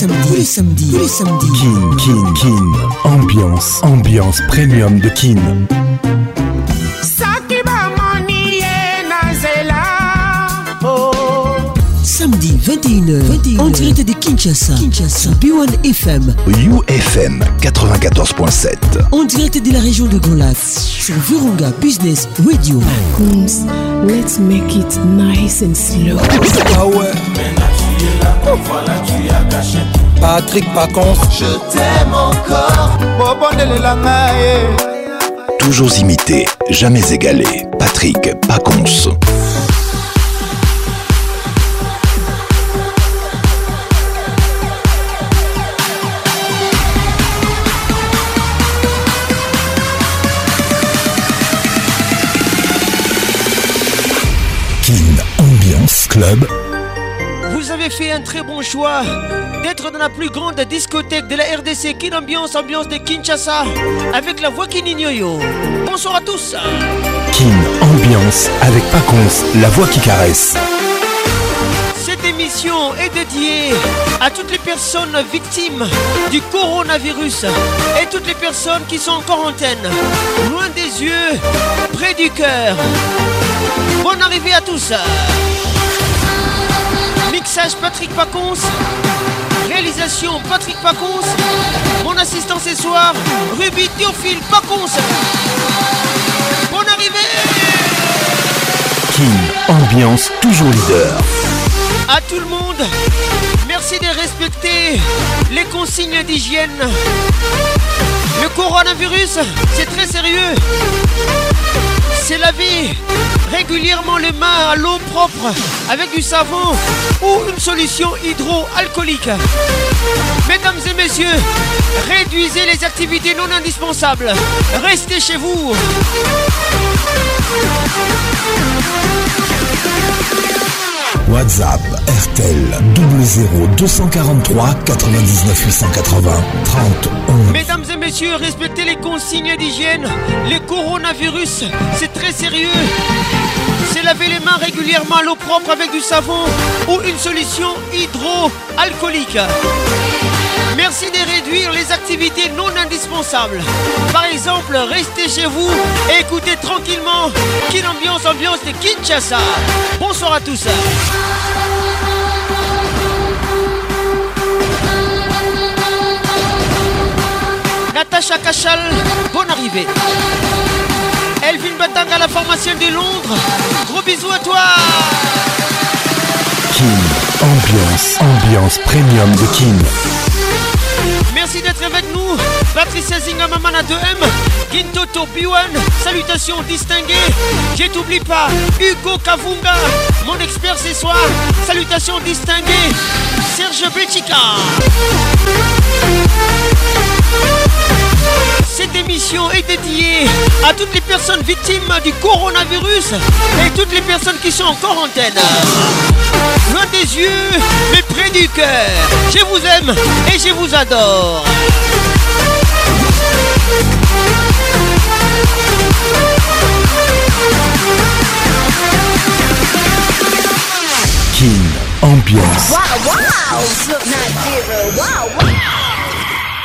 Samedi, tous samedi. Kin, Kin, Kin. Ambiance, ambiance premium de Kin. Oh. Samedi 21h, 21h, en direct de Kinshasa, Kinshasa, B1 FM, UFM 94.7, On direct de la région de Grand sur Virunga Business Radio. Let's make it nice and slow. Ah Patrick Pacons Je t'aime encore Toujours imité, jamais égalé Patrick Paconce Kin Ambiance Club vous avez fait un très bon choix d'être dans la plus grande discothèque de la RDC. Quelle ambiance, ambiance de Kinshasa avec la voix Kininyoyo. Bonsoir à tous. Kin Ambiance avec Pacons, la voix qui caresse. Cette émission est dédiée à toutes les personnes victimes du coronavirus et toutes les personnes qui sont en quarantaine, loin des yeux, près du cœur. Bonne arrivée à tous. Patrick Pacons. Réalisation Patrick Pacons. Mon assistant ce soir, Ruby Théophile Pacons. Bonne arrivée King, ambiance toujours leader. À tout le monde, merci de respecter les consignes d'hygiène. Le coronavirus, c'est très sérieux c'est la vie. Régulièrement les mains à l'eau propre avec du savon ou une solution hydroalcoolique. Mesdames et messieurs, réduisez les activités non indispensables. Restez chez vous. WhatsApp RTL 00243 99 880 30 Mesdames et messieurs, respectez les consignes d'hygiène. Le coronavirus, c'est très sérieux. C'est laver les mains régulièrement à l'eau propre avec du savon ou une solution hydroalcoolique. Merci de réduire les activités non indispensables. Par exemple, restez chez vous et écoutez tranquillement Kinambiance, Ambiance Ambiance de Kinshasa. Bonsoir à tous. Natacha Cachal, bonne arrivée. Elvin Batang à la formation de Londres. Gros bisous à toi. Kin, ambiance, ambiance premium de Kin. Merci d'être avec nous. Patricia Zinga, Mamana 2M, Gintoto B1, salutations distinguées. Je t'oublie pas, Hugo Kavunga, mon expert ce soir. Salutations distinguées, Serge Betica cette émission est dédiée à toutes les personnes victimes du coronavirus et toutes les personnes qui sont en quarantaine. Loin des yeux, mais près du cœur. Je vous aime et je vous adore. Kim Ambiance. Wow, wow.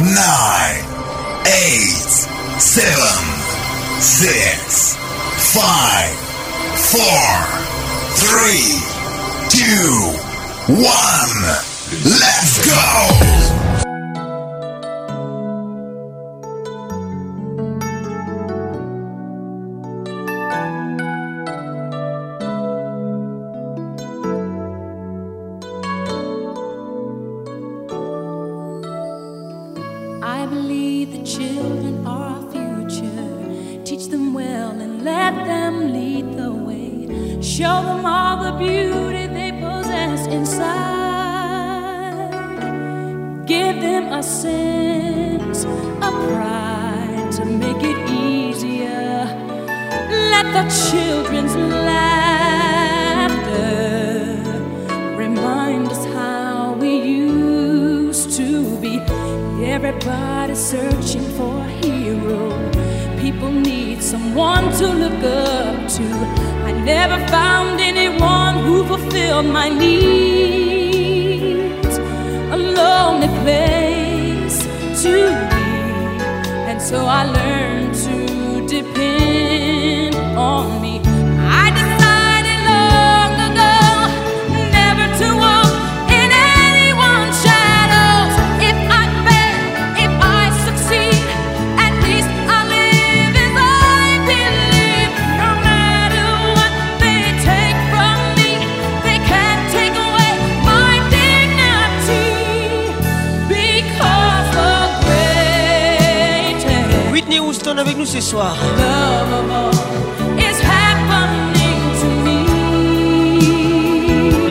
nine, eight, seven, six, five, four, three, two, one. Let's go! children's laughter reminds us how we used to be. Everybody searching for a hero. People need someone to look up to. I never found anyone who fulfilled my needs. A lonely place to be, and so I learned to depend.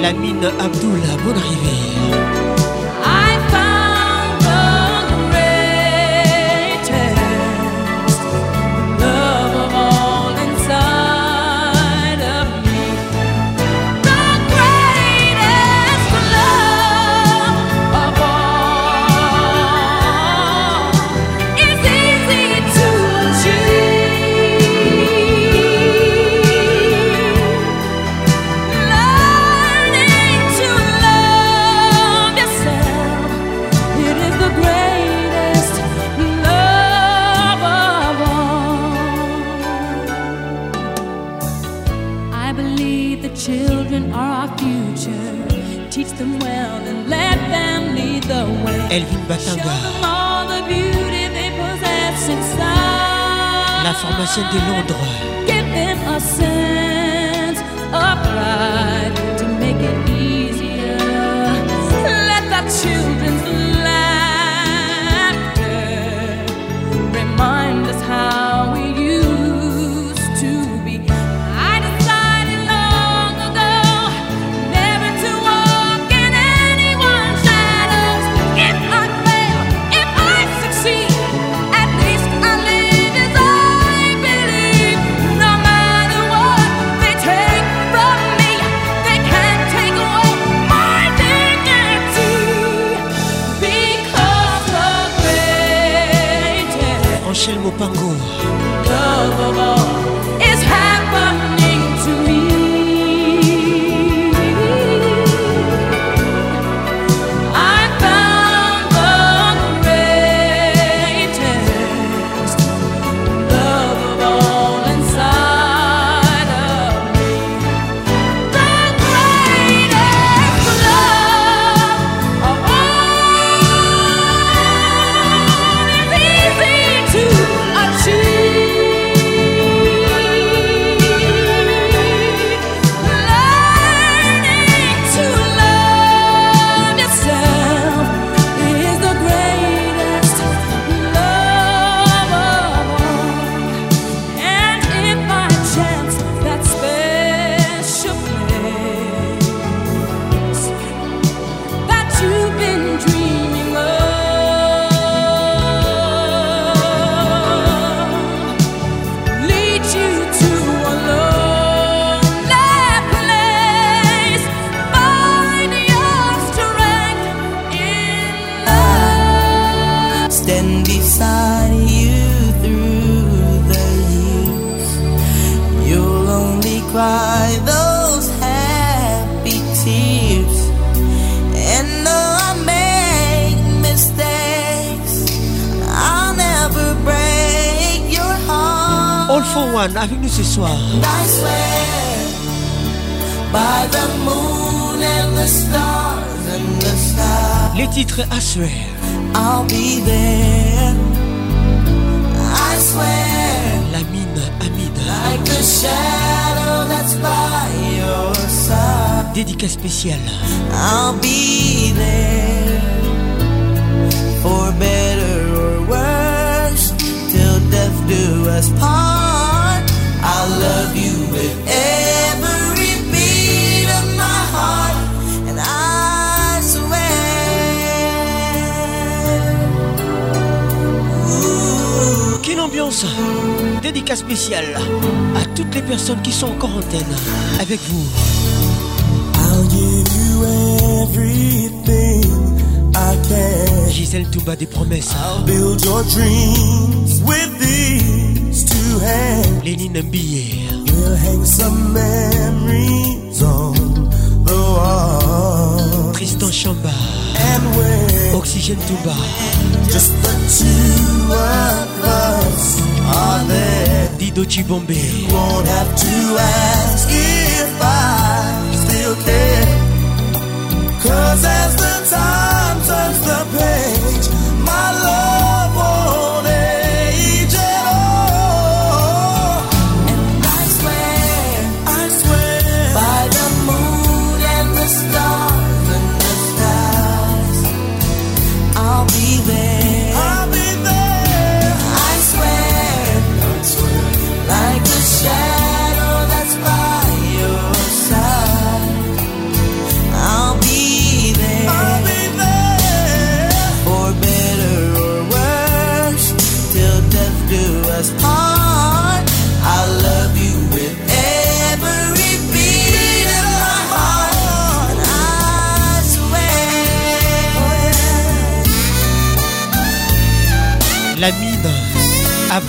La mine Abdullah, bonne arrivée.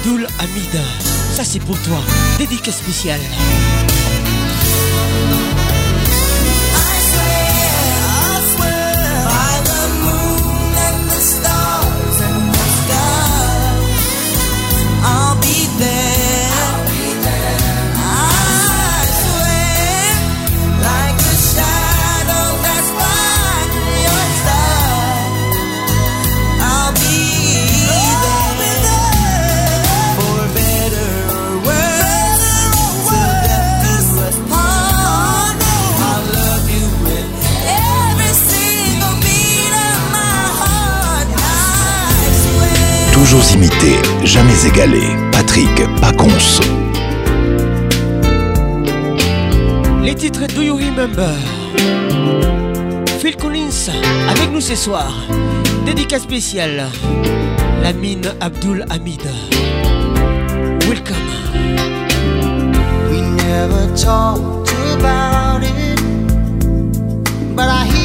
Abdul Amida, Ça c'est pour toi. Dédicace spéciale. toujours imité, jamais égalé. Patrick Paconce. Les titres Do You Remember Phil Collins avec nous ce soir. Dédicace spéciale. mine Abdul Hamid. Welcome. We never talked about it, but I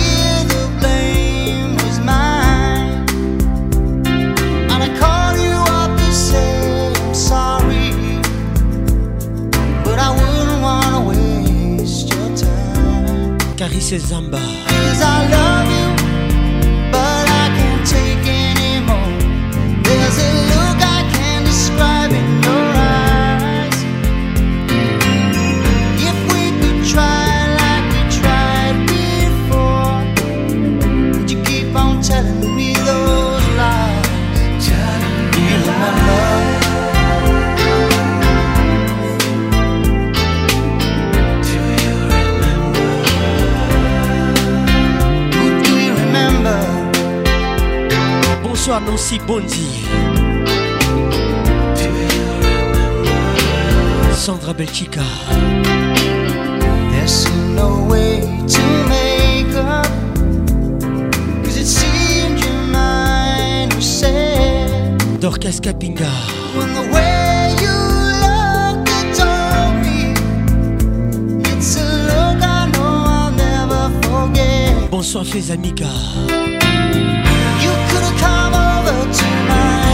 Tari Sezamba. anonsi bondi Sandra Belchica There's no way to make up Cause it seemed your mind was set Dorcas Capinga When the way you look at me It's a look I know I'll never forget Bonsoir Fez You You have come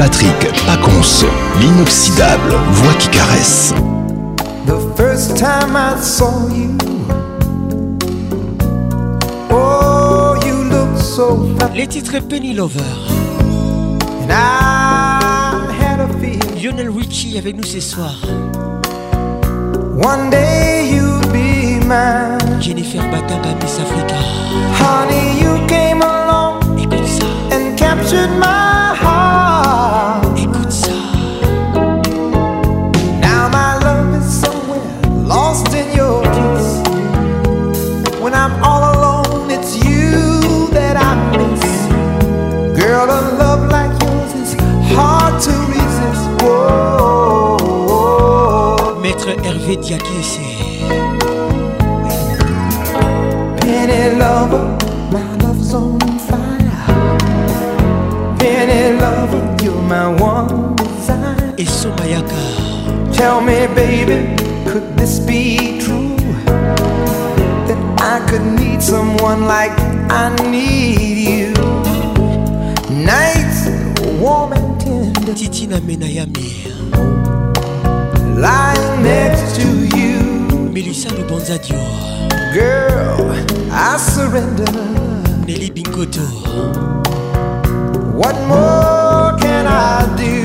Patrick Paconce, l'inoxydable voix qui caresse. The first time I saw you, oh, you look so Les titres Penny Lover. And I had a Lionel Richie avec nous ce soir. One day you'll be mine. Jennifer Bataba Miss Africa. Honey, you came along. Écoute ça. And captured my someone like I need you. Nights warm and tender. Titina Menayami. Lying next to you. Melissa de Bonzadio. Girl, I surrender. Nelly Bingoto. What more can I do?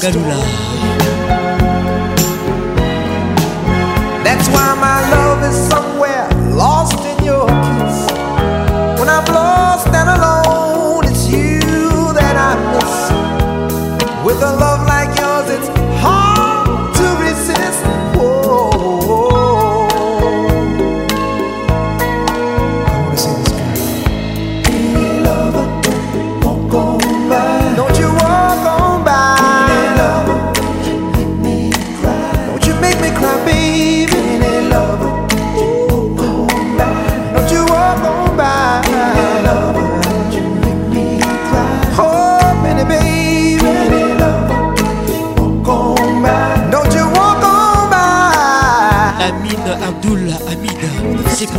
Galula.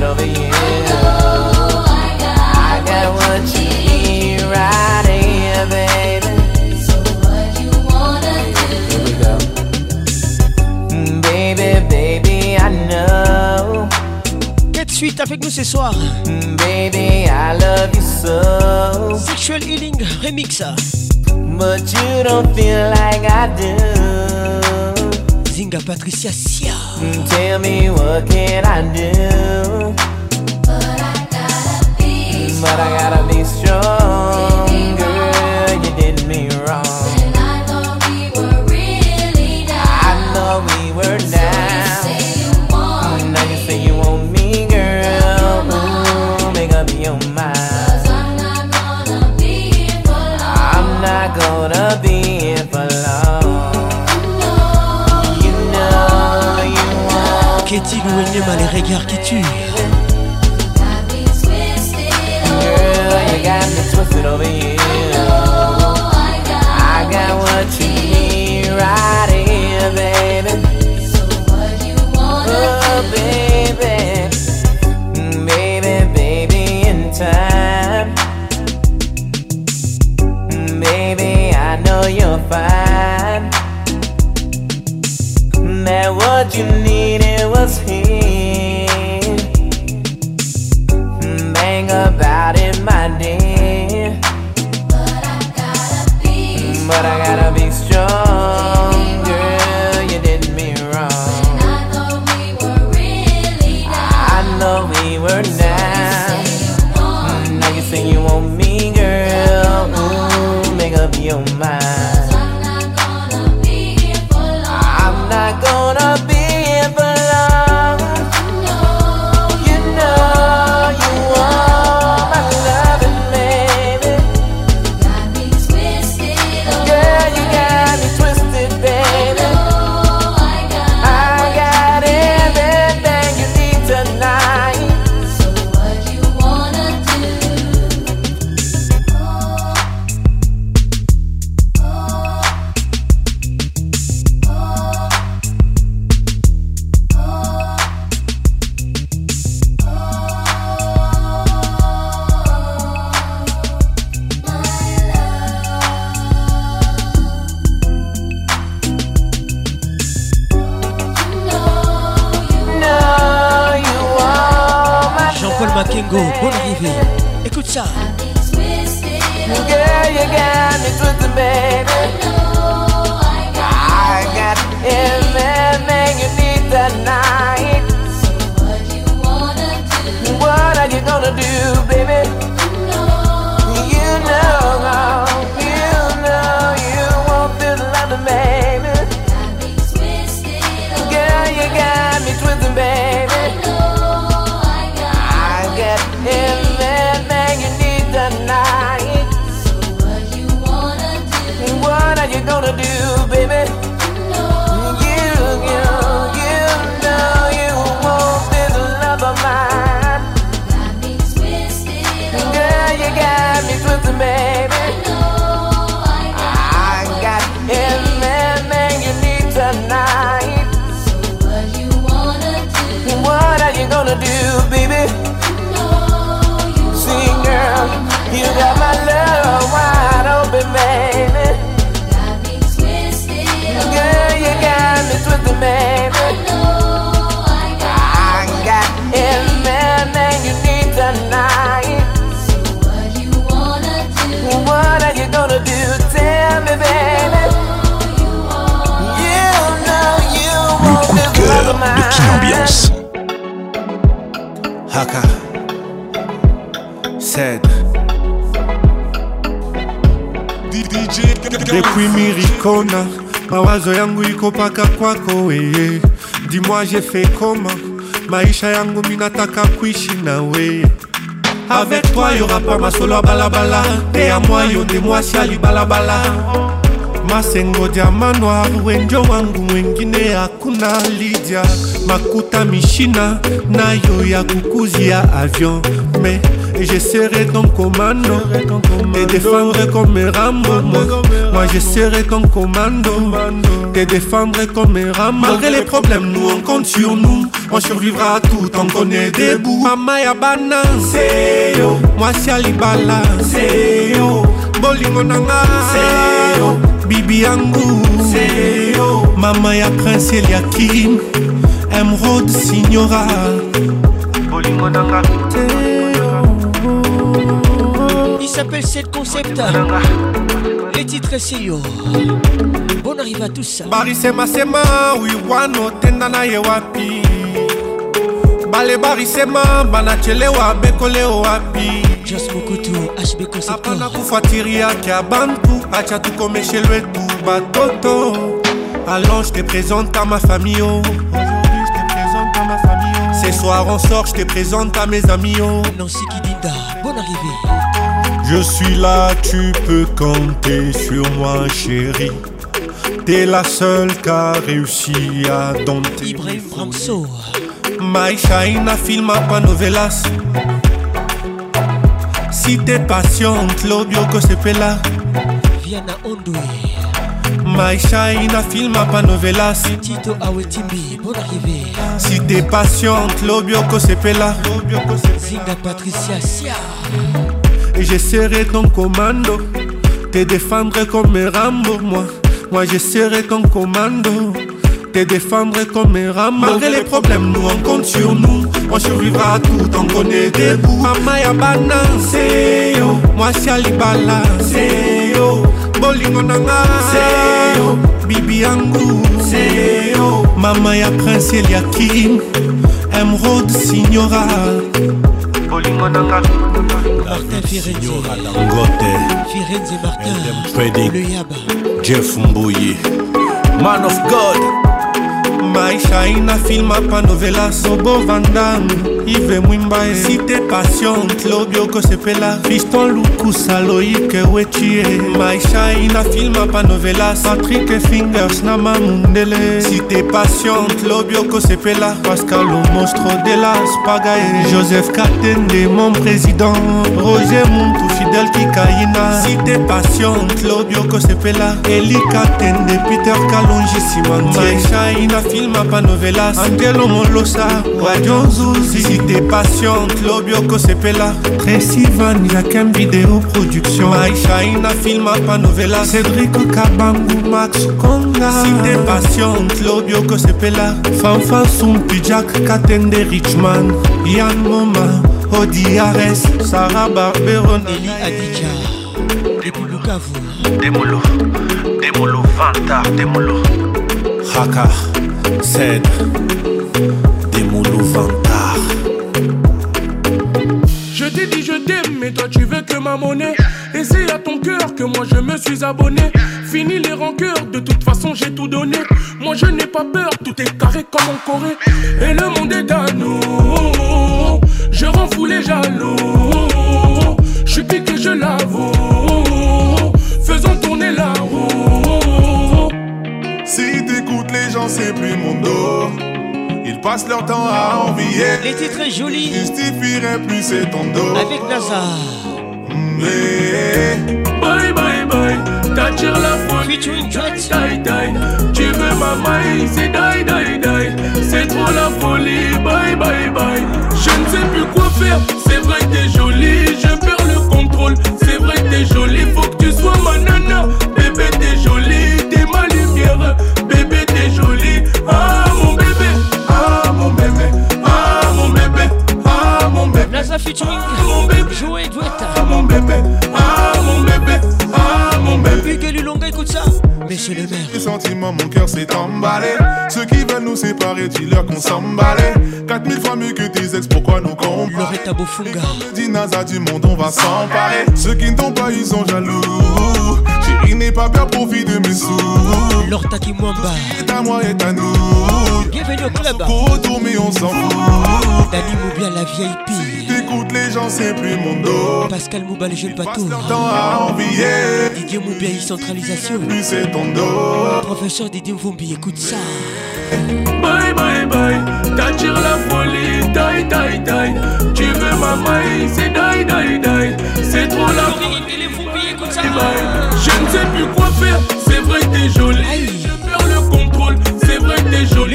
over I got, I got what, you need right here, baby. So what you wanna do? Here we go. Mm, baby, baby, I know. Get suite avec nous ce soir. Mm, baby, I love you so. Sexual Healing Remix. But you don't feel like I do. Zinga Patricia C. Tell me what can I do? But I gotta be strong. But I gotta be strong. marketing ou Enema, les regards qui Girl, you got me twisted over I, got what you need right here, baby. So what you wanna oh, baby, mm, baby, baby, in time. Mm, baby, I know you're fine. Mm, that what you needed was here. jefekoma maisha yangu minataka kuishi na we avec toi y'aura pas masolo ya balabala mpe ya mwa yo nde mwasi ya libalabala masengo diama noir wenjo wangu mwengine akuna lidia makuta mishina na yo ya kukuzi ya avion mais Je serai ton commando Te défendre comme un Rambo Moi je serai ton commando Te défendre comme mes Rambo Malgré les problèmes nous on compte sur nous On survivra à tout tant qu'on est debout Mama ya C'est yo Moi si Alibala yo. Bolingo nanga yo Bibi Angu yo Mama ya Prince Eliakim Emerald Signora Bolingo nanga yo s'appelle cette concept Les titres c'est yo Bon arrive à tout ça barisema sema wiwa notenda naye wapi bale barisema banachelewa bekoleo wapi hapana kia bantu acha le lwetu batoto alors je te présente à ma famille oh. Ce soir on sort, je te présente à mes amis oh. Nancy Kidinda, bon arrivée je suis là, tu peux compter sur moi, chérie. T'es la seule qui a réussi à dompter. Ibrahim shine My China filma pas novelas. Si t'es patiente, Claudio Cosepela. Viana Ondoué. My China filma pas novelas. Tito Awetimbi, bon arrivé Si t'es patiente, Claudio Cosepela. Zinga Patricia Sia. je serai ton commando. Te défendrai comme Rambo, moi. Moi, je serai ton commando. Te défendre comme un ram Malgré les problèmes, nous on compte sur nous On survivra à tout tant qu'on est debout Mama ya bana, seyo Mwasi alibala, seyo Bolingo nanga, seyo Bibi yangu, seyo Mama ya prince Eliakim Emerald Signora bolingo na kaingote firenze martinleyaba jeff mbuyi man of god maishaina filma panovela sobo vandamu mouimbae, si t'es Passion Claudio Kosepela Fiston Lukusa Loïc Wetie Maisha Ina Filma Panovela Patrick Fingers Nama Mundele t'es Passion Claudio Kosepela Pascal Le de la Spagae Joseph Katende Mon Président Roger Muntu Fidel Si t'es Passion Claudio Kosepela Eli Katende Peter Kalonji Simantie Maisha Ina Filma Panovelas Angelo Molosa Radio Zuzi si t'es patiente, lobio kosepela Tresivan yakem vidéo production Aisha ina film pas novela Cédric Kabangu Max Konga t'es patiente, lobio péla. Fanfan Sumpi Jack Katende Richman Yann Moma Odiares Sarah Barberon Eli Adija Demolo Demolo Demolo Vanta Demolo Haka ced, Demolo Vanta mais toi tu veux que ma monnaie. Et c'est à ton cœur que moi je me suis abonné. Fini les rancœurs, de toute façon j'ai tout donné. Moi je n'ai pas peur, tout est carré comme en Corée. Et le monde est à nous. Je rends fou les jaloux. Je suis piqué, je l'avoue. Faisons tourner la roue. Si t'écoutes les gens, c'est plus mon dos. Ils passent leur temps à envier. Les titres jolis. Justifieraient plus c'est ton dos. Avec Nazar. Bye Bye bye bye. tiré la folie. Tu veux ma maille. C'est die die die. C'est trop la folie. Bye bye bye. Je ne sais plus quoi faire. C'est vrai que t'es jolie. écoute ça. monsieur le maire. Mes sentiments, mon cœur s'est emballé. Ceux qui veulent nous séparer, dis-leur qu'on s'emballait. 4000 fois mieux que tes ex, pourquoi nous comparer Loretta Bofunga. Nasa, du monde, on va s'emparer. Ceux qui ne t'ont pas, ils sont jaloux. Chérie, n'est pas peur, profite de mes sous. Lorta qui bah. est à moi et à nous. Bienvenue au club. Pour retourner, on s'en fout. Dani la vieille pire. Toutes les gens, c'est plus mon dos. Pascal Mouba, les jeunes passe leur temps à envier. Didier Moubia, centralisation. Professeur Didier Mvumbi, écoute ça. Bye bye bye, t'attires la folie, die die die. Tu veux ma maille, c'est die die die. C'est trop la folie. Je ne sais plus quoi faire, c'est vrai t'es jolie.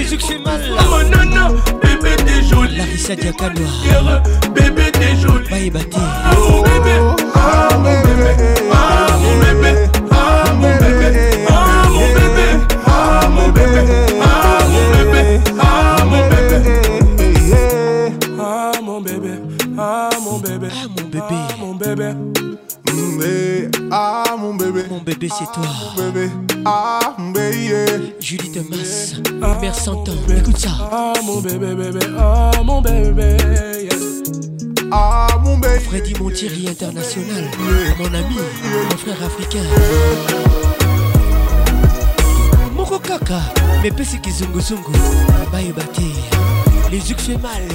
Musique c'est mal Oh nana, bébé t'es jolie Larissa Diakanoa Bébé t'es jolie Baye Baté Oh bébé, ah mon bébé, ah mon c'est toi. Ah, bébé, ah, bébé. Julie Thomas, ah, mère Santan, écoute ça. Ah, mon bébé, bébé, ah, mon bébé. Yeah. Ah, mon bébé. Freddy Montieri international, mon ami, mon frère africain. Moko kaka, mepesi kizunguzungu, bate. les yeux fait mal.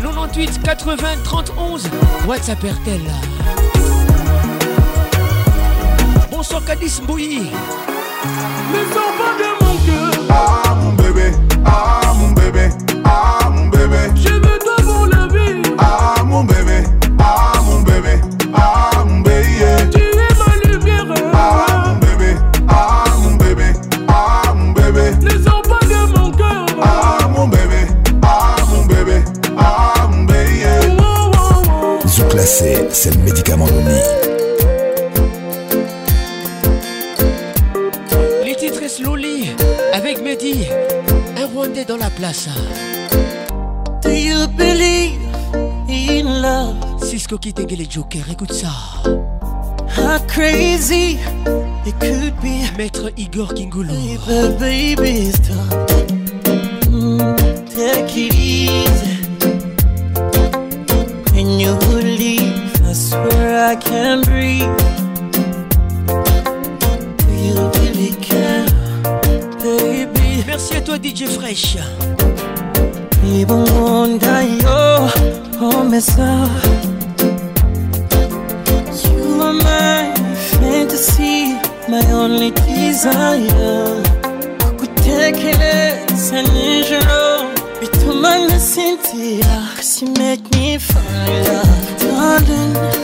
98 80 31 WhatsApp RTL. Bonsoir Kadis Mbouyi Ne sors pas de mon cœur. Ah mon bébé. Ah. c'est le Médicament de nuit. Les titres Slowly avec Mehdi, un Rwandais dans la place. Do you believe in love? Cisco qui les Joker, écoute ça. How crazy it could be. Maître Igor Kingulo. Baby, baby, I can breathe. You care, baby. Merci à toi, DJ Fresh. Even oh, oh You are my fantasy, my only desire. kutekereza nijoro bituma nasinzira cause you make me fire darling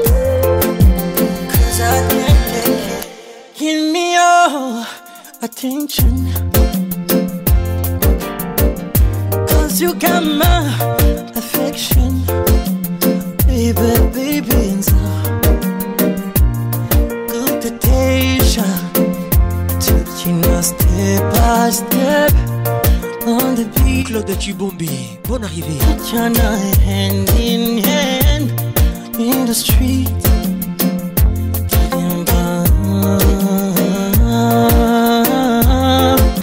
Cause I can't take it. Give me all attention. Cause you got my affection. Baby, baby, and so good temptation. Taking us step by step. On the beat. Claude Chibombi, bonne arrivée. Put your hand in hand in the street.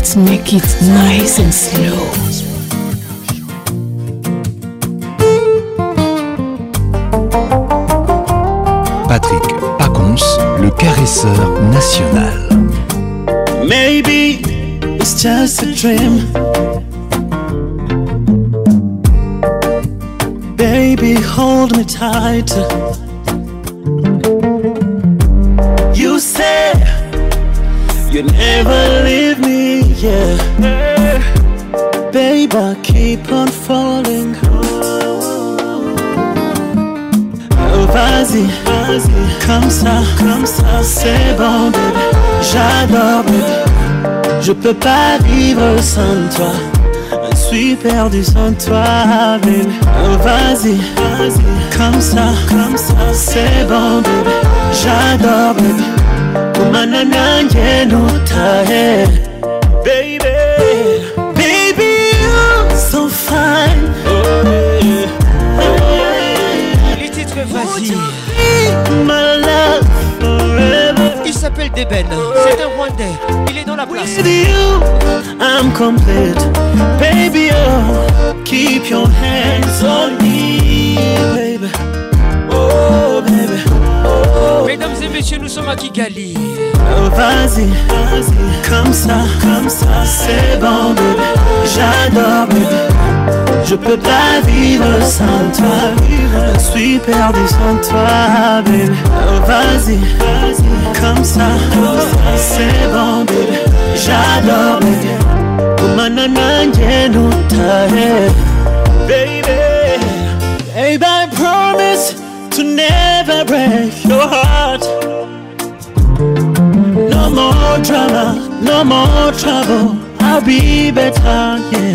Let's make it nice and slow. Patrick Pacons, le caresseur national. Maybe it's just a dream. Baby, hold me tight. vas-y, vas-y, comme ça, comme ça, c'est bon, J'adore, bébé. Je peux pas vivre sans toi. Je suis perdu sans toi, Oh, vas-y, vas-y, comme ça, comme ça, c'est bon, bébé. J'adore, bébé. Kumanana ngeno tae, baby. Baby, you're so fine. Oh, oh, Les titres, vas-y. Il s'appelle Deben, c'est un Rwandais, il est dans la place. I'm complete. Baby, oh, keep your hands on me, baby. Oh, baby. Mesdames et messieurs, nous sommes à Kigali. Oh, vas-y, comme ça, comme ça, c'est bon, baby. J'adore, baby. Je peux pas vivre sans toi. Je suis perdu sans toi, baby. Oh, vas-y, comme ça, c'est bon, baby. J'adore, baby. Kumanana njenu tahe, baby. Baby, I promise to never break your heart. No more drama, no more trouble. I'll be better, yeah.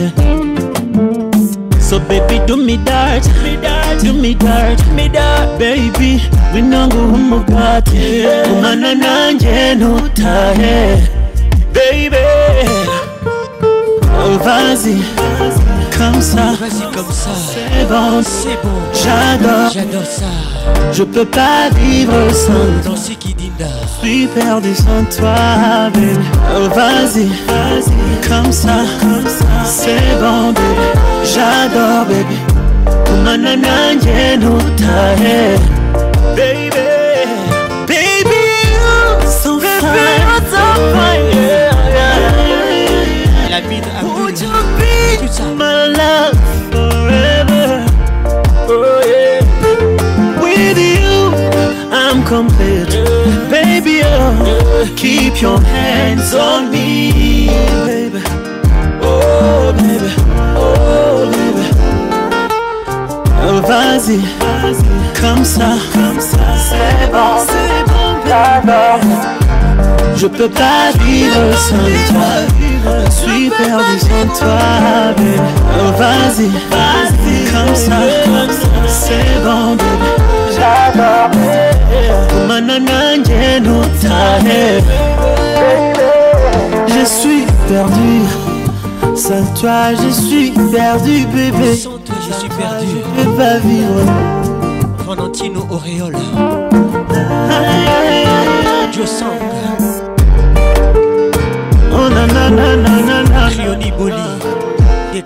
Baby, do me dirt, me dirt, do me dirt, me dirt. Baby, winangu umugati, yeah. kumana nanje nutahe. Baby, oh vas-y, comme ça, vas-y comme ça. C'est bon, c'est bon. J'adore, j'adore ça. Je peux pas vivre sans danser qui dinda suis perdu sans toi, baby. vas-y, oh, vas-y, comme ça, c'est bon, baby. J'adore, Baby oh, baby. Baby, you, oh. sans La vie Would forever? Oh yeah. With you, I'm complete. Keep your hands on me, baby. Oh, baby. Oh, baby. Oh, vas-y, comme ça, comme ça, c'est bon, c'est bon, Je peux pas vivre sans toi. Je suis perdu sans toi, baby. Oh, vas-y, comme ça, comme ça, c'est bon, baby. Je suis perdu Sans toi je suis perdu bébé Sans toi je suis perdu Je peux pas vivre Valentino Auréole Radio Sang Oh nanana Rioni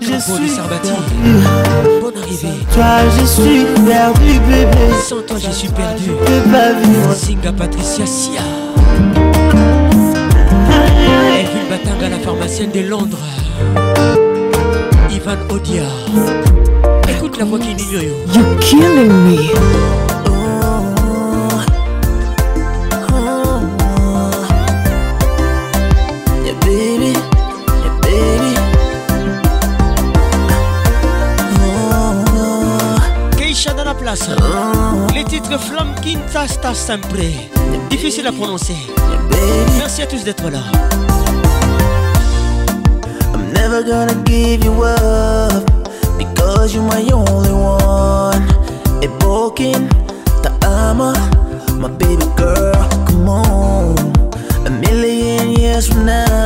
je suis Sarbati. Bonne arrivée. toi, je suis perdu, bébé. Sans toi, je suis perdu. Je peux pas vivre. Singa Patricia Sia. matin Batanga, la pharmacienne de Londres. Ivan Odia. Écoute la voix qui dit yo. You're killing me. Rasta Sempre. Difficile à prononcer. Merci à tous d'être là. I'm never gonna give you up because you're my only one. ta Ta'ama, my baby girl, come on. A million years from now.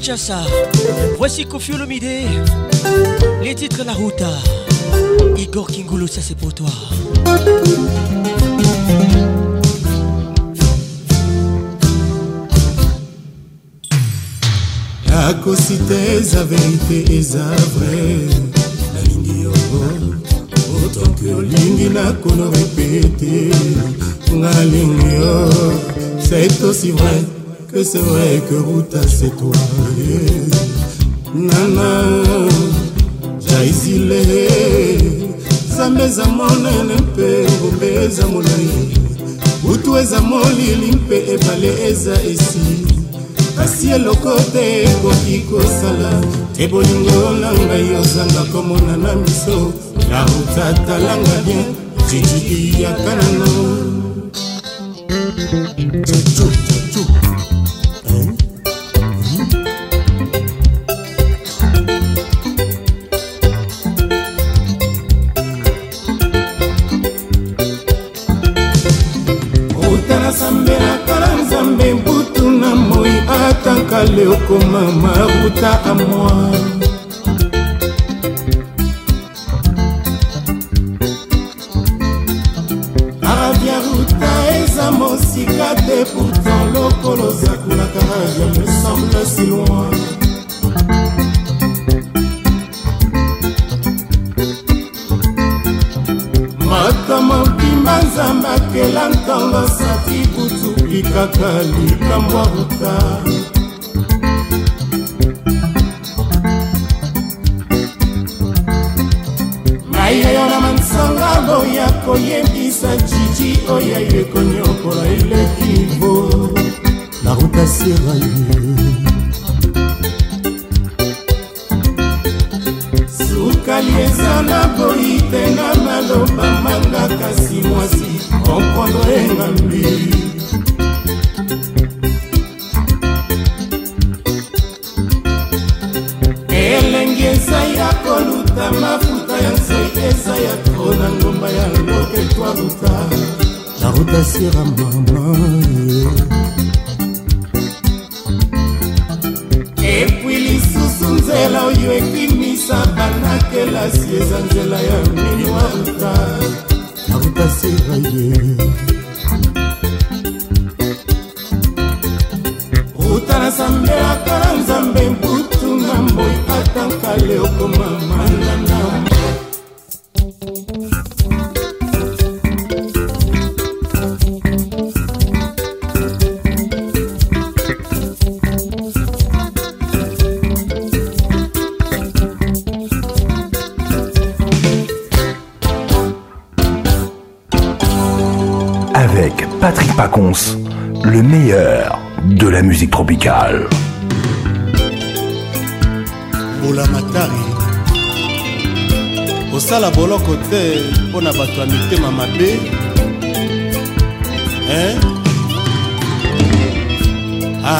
Kinshasa. Voici Kofi Olomide. Les titres La Route. Igor Kingoulou, ça c'est pour toi. nakosi te eza verite eza vrai nalingi yo otonki olingi nakono repete ngalingi yo c'est aussi vrai Et c'est vrai que Ruta c'est toi Nana jaizile nzambe eza monene mpe ngombe eza molai butu eza molili mpe ebale eza esi kasi eloko te ekoki kosala te bolingo na ngai ozanga komona na miso na ruta talanga bien jijiki ya kanano avec Patrick Pacons, le meilleur de la musique tropicale. Bola matari kosala boloko côté, mpo na bato ya mitema mabe hein?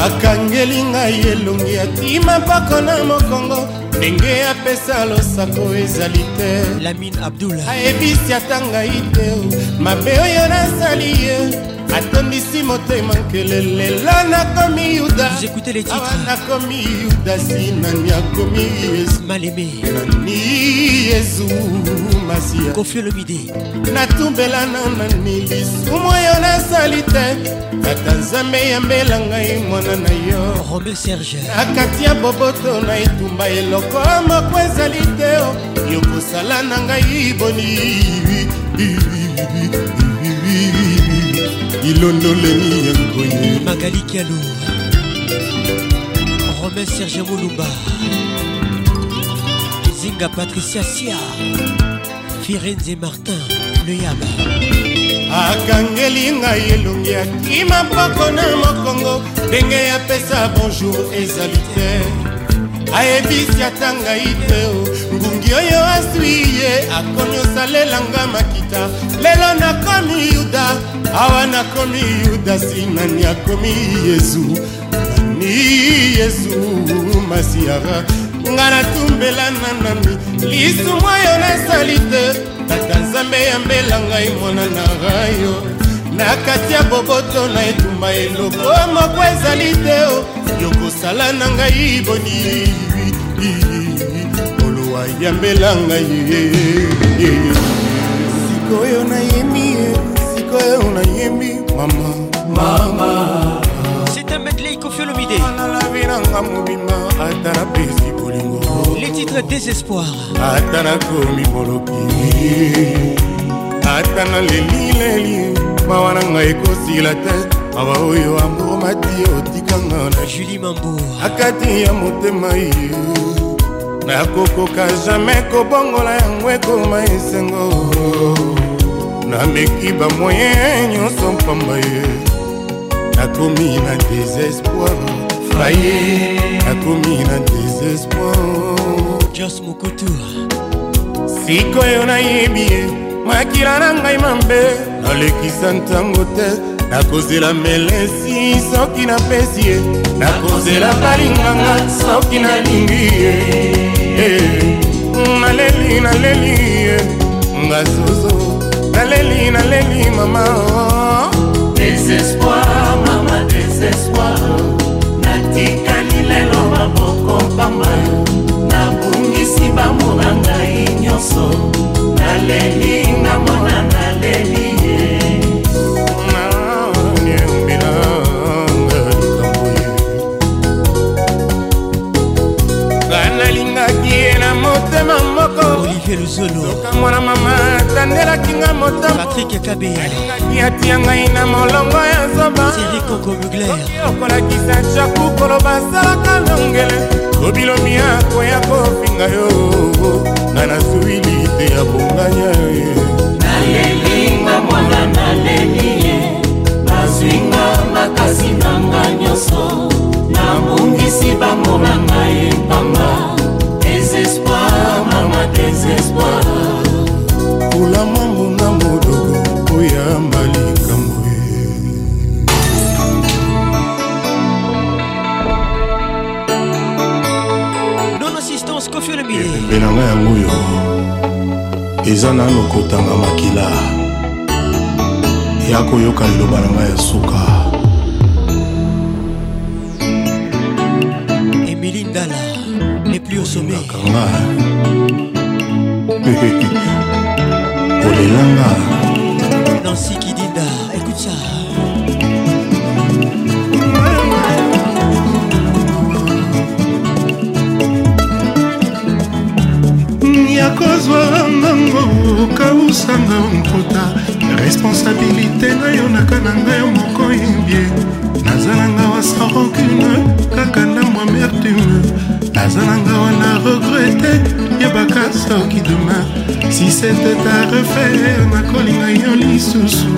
akangeli ngai elongi atima mpako mokongo ndenge apesa losako ezali te lamin abdula ayebisi ata ngai te mabe oyo nasali ye atondisi motema nkele lelo nakomi yuda awa nakomi yuda si nani akomi yesu nani yesu masia kofi olobide natumbelana nani lisumu oyo nasali te tata nzambe yambela ngai mwana na yo robe serge nakati ya boboto na etumba eloko moko ezali te yokosala na ngai boni ilondoleni ya nkoye magali kialo romain serge molumba zinga patricia sia firenze martin leyaba akangeli ngai elongi akima mpoko na mokongo ndenge apesa bonjour ezali te ayebisi ata ngai te ngungi oyo aswi ye akomi osalelanga makita lelo nakomi yuda awa nakomi yuda sinani akomi yezu nani yezu masiara nga natumbela nanami lisumu oyo nasali te tata nzambe yambela ngai mwana na rayo na kati ya boboto na etumba eloko moko ezali te yokosala na ngai boni oluwa yambela ngai sikoyo nayemi sikoyo nayemi mama mama kofiolomide alalami nanga mobima ata napesi bolingo les titres désespoir ata nakomi moloki ata naleli leli mawa na ngai ekosila te mawa oyo amour mati otikanga na juli mambo akati ya motema ye nakokoka jamai kobongola yango ekoma esengo nameki bamoye nyonso pamba ye nakomi na désespoir faye nakomi na désespoir jos mokutu sikoyo nayebi ye makila na ngai mabe nalekisa ntango te nakozela melesi soki napesi ye nakozela balinganga soki nalingi ye eh, naleli naleli ye ngazozo naleli naleli mama désespoir mama désespoir natikali lelo maboko pamba nabungisi bamona ngai nyonso naleli nga mona naleli mike luzolomwana mama atandelaki nga motamopatrik kabeyalingaki atia ngai na molongo ya zobaokolakisa jaku koloba asalaka longele obilomi akoya kofinga yo nga nasuwili te ya bonganya ye nalelinga mwana naleli ye bazwinga makasi na nga nyonso nabongisi bango na ngai mpanga desespoir mama désespoir kolama ngonga modoko koyamba likambo ye empe na ngai yango oyo eza nano kotanga makila ya koyoka liloba na ngai ya suka osomekanga olelanga nansi kidinda ekuta ya kozwa ngango okausanga nkota responsabilité na yo naka na ngai moko yebie nazalanga wa sarokune kaka na moamertume naza na nga wana regrete yebaka soki dema si sete ta refaire nakolinga yo lisusu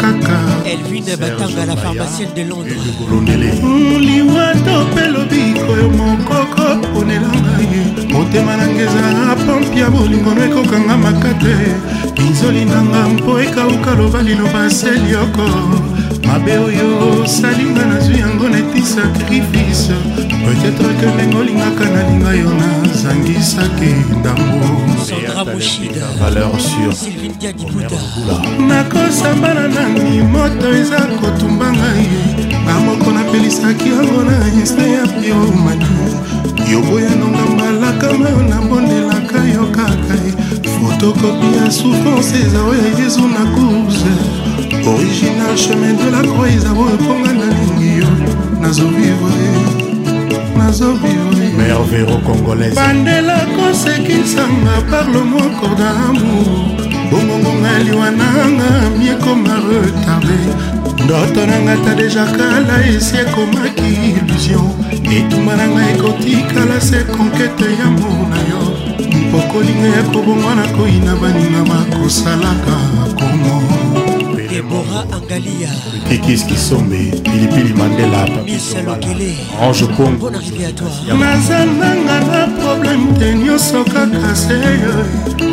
kaka elvine batanga la pharmacienne de londresliwa to mpe lobiko yo mokoko ponelanga ye motema nanga ezala pompe ya bolingono ekokanga makate binzoli nanga mpo ekauka loba liloba selioko mabe oyo osalinga nazwi yango neti sakrifise peut-être ke ndenge olingaka nalinga yo nazangisaki ndambonakosambanana nani moto eza kotumba ngai bamoko napelisaki yango na instin ya pio matu yoboya nonga mbalakama yo nabondelaka yo kaka fotokopi ya souffrance eza oyo yezu na course original chemin de la croix eza oyo mponga nalingi yo nazovivre nazobivremerveiro congolaise bandela kosekisanga parle moko damour bongongonga liwananga miekoma retarde ndoto nanga ta deja kala esi ekomaki illusion etuma nanga ekotikala se konkete ya mor na yo mpokolinga ya kobongwana koyina baninga bakosalaka komo debora angalia kikis kisombe pilipili mandela misa lokele ange kongo nazalanga na probleme te nyonso kaka se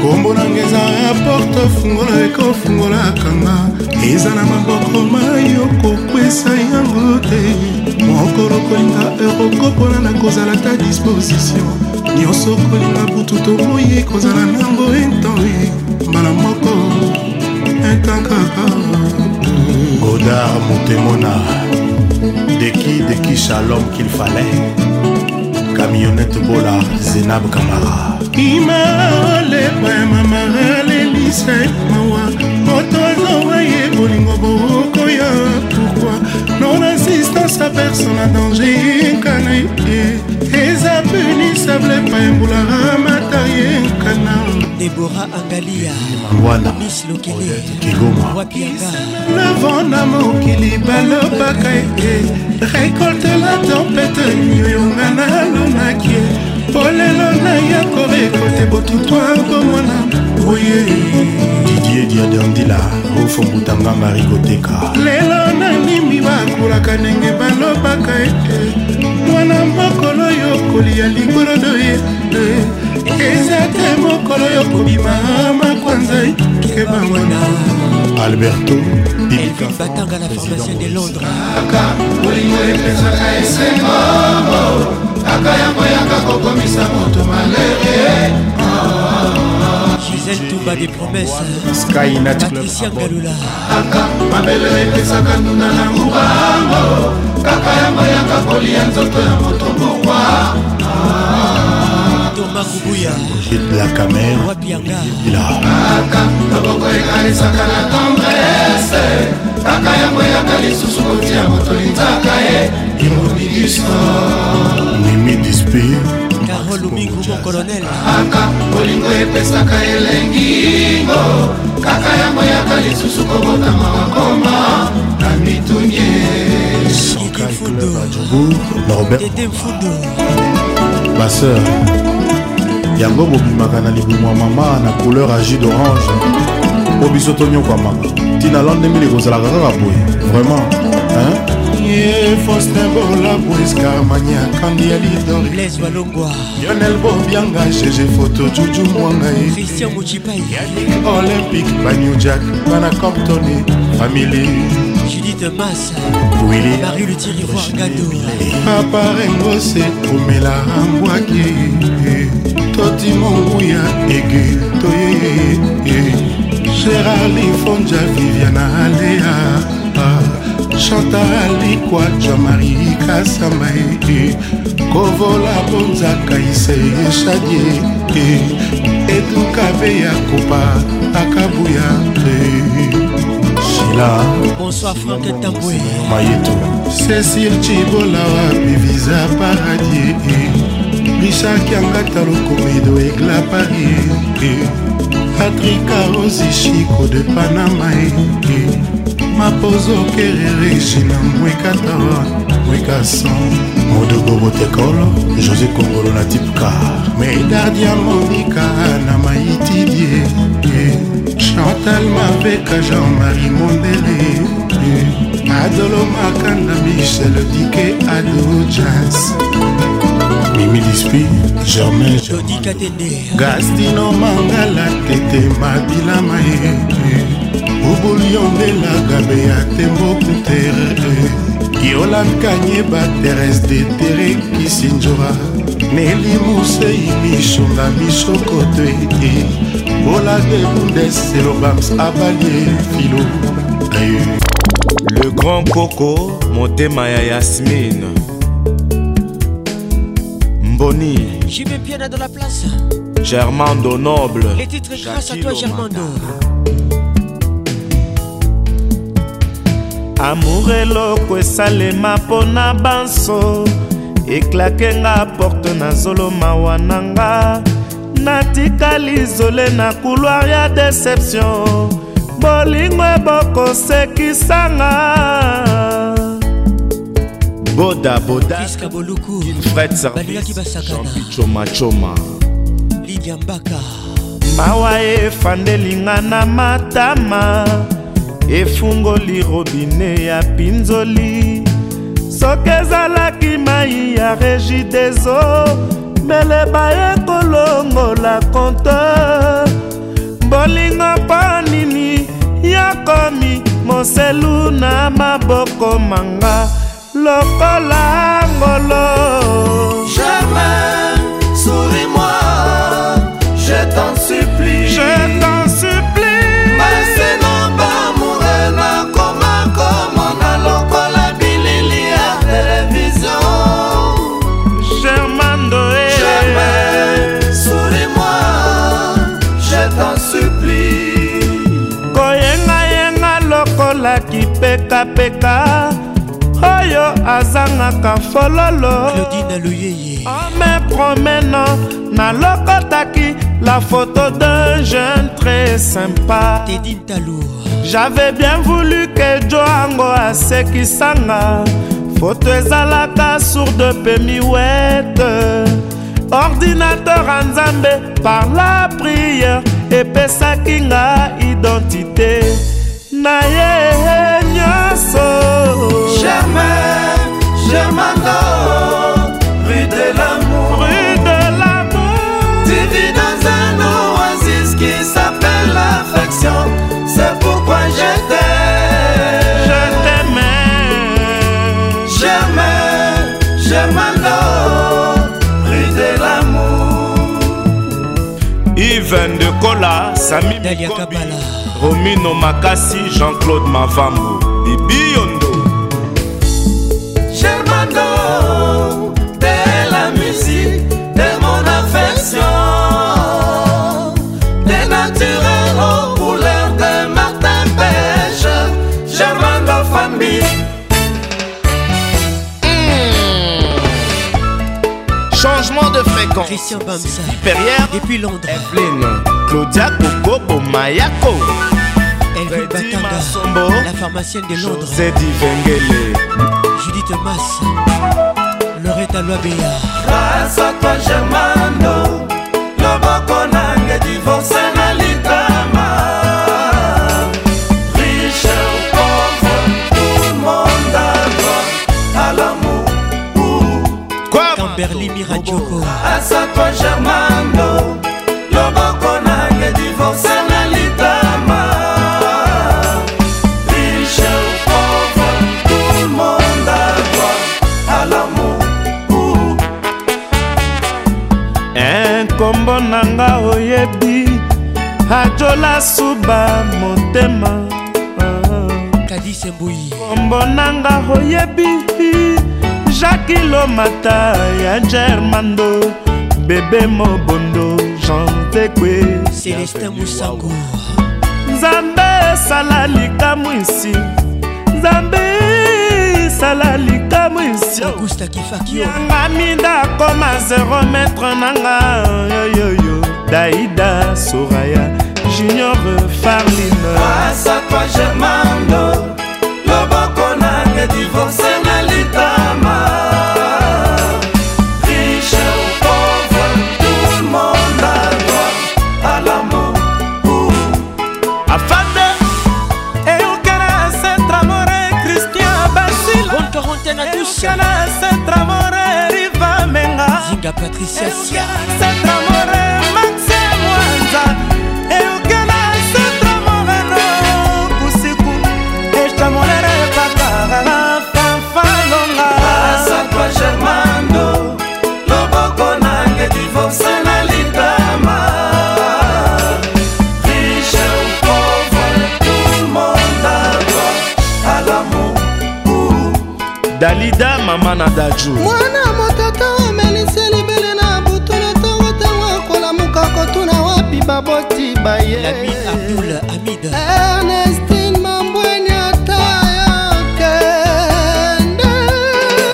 kombo nanga eza ya porte fungola ekofungolakanga eza na maboko mayokokwesa yango te mokolo kolinga erokopona na kozala ta disposition nyonso kolinga butu tomoyi kozala nango entoi mbala moko ekaka godard motemona deki deki shalom qu'il fallait camionnette bola zenab kamara imaolebaemamaralelise mawa moto azowa ye bolingo bokoya pourkui non assistance a personne a danger ekana eza punissable pa embolaka matayenka debora angaliamis lokelewapianga na mokili balobaka ete récolte la tempete yoyonga nalonaki polelo na yango rekote botutwa komona oye didie diadandila ofombutanga marikoteka lelo nanimbi bakulaka ndenge balobaka ete mwana mokolo yo kolia ligorodo ye eza te mokolo yo kobima makwanza keba wana alberto batanga la fondation de londresaka olingo epesaka esengamo aka yango yaka kokomisa moto malere Gisèle Touba des promesses Patricia Galula Aka mabele epesaka nduna na ngubango kaka yango yaka kolia nzoto ya moto mokwa makubuya la camère loboko ekanisaka na tendrese kaka yango eyaka lisusu kotia moto linzaka ye imobiguso mimi dispe karolumingu mokolonel aka bolingo epesaka elengingo kaka yango eyaka lisusu kobotama makoma na mitunye Norbert Ma sœur yango bobimaka na libumu ya mama na couleur ya jus d'orange po biso tonyokwamaka ntina landemile kozalaka kaka boye vraiment faustin bolabo escarmania kandi ya lidorblesbalongwa lionel bobianga gg foto juju mwangai christian mochipai yanik olympique banew jack bana comptone famili Judith Massa Marie le Thierry Roy Gado aparengose komela ambwaki toti monguya ege toye gérarli fonja viviana alea chantalikwa jean-marie kasama kovola bonzaka iseye chadie eduka be ya kopa akabuya kabila bonsoir frank tambwe mayeto cécile cibola bibiza paradie richard kiangata lokomedo egla paris patrika ozichiko de panama mapozo kerere gina mwekata mwekason modogo botekolo josé kongolo na tipkar meda diamondika na maitidie chantal mabeka jean-marie mondele madolo makanda michel dike adojans mimi dispi germain gastino mangala tete mabila maye ubuliyondelaga be ya tembo kutere yolamkanye baterese de tere kisinjora neli musei mishonga mishoko te bola de bundes elobams abalie filo le grand koko motema ya yasmine mboni jimé piana dans la place germando noble les titres grâce à toi germando Manda. amour eloko esalema mpo na banso eklake nga porte nazoloma wana nga natikali zole na couloir ya deception bolingo ebokosekisanga bodabodaska boluku fred service jean-pichomachoma lidia mbaka mawa efandelinga na matama efungoli robine ya mpinzoli soki ezalaki mai ya regi deso meleba ekolongola konteur bolingo mpo nini yokomi moselu na maboko manga lokola ngolo jamais souris moi je t'en supplie je apekapeka oyo azangaka fololo ome promeno nalokotaki la photo d'un jeune très sympa j'avais bien voulu ke joango asekisanga foto ezalaka sourde mpe miwete ordinateur ya nzambe par la prière epesaki nga identité na ye Picasso Germain, Germano Rue de l'amour Rue de l'amour Tu vis dans un oasis qui s'appelle l'affection C'est pourquoi je t'aime Je t'aimais Germain, Germano Rue de l'amour Yvan de Cola, Sami Mikobi Romino Makassi, Jean-Claude Mavambo Bibiondo Germando T'es la musique de mon affection Des naturels aux couleurs de Martin Pêche Germando Fambi hmm. Changement de fréquence Christian Bamsa Supérieure puis Londres Evelyn Claudia Coco Mayako la pharmacienne de Londres, José Divengele, Judith Mass, Loretta Loabea. Grâce à toi, Germano, loboko nange divorce na litama. Riche ou pauvre, tout le monde a droit à l'amour. Quoi? Camberly Grâce à toi, Germano. nasuba motema kadise mbui kombo nanga oyebi jakilomata ya germando bebe mobondo jean tekwe celestin musango nzambe esala likamw isi nzambe esala likamw isiyanga minda akoma 0 metre nanga yoyoyo daida soraya junior farline asakwa germando loboko nange divorce na litama riche ou pauvre tout le monde a droit à l'amour afande eyokana centre amore christian basilaokana centre amore riva menga zinga patricia mwana daju mwana mototo omelisi libele na butulu ntongo ntango akolamuka kotuna wapi baboti baye abdul amida ernestine mambweni atayokende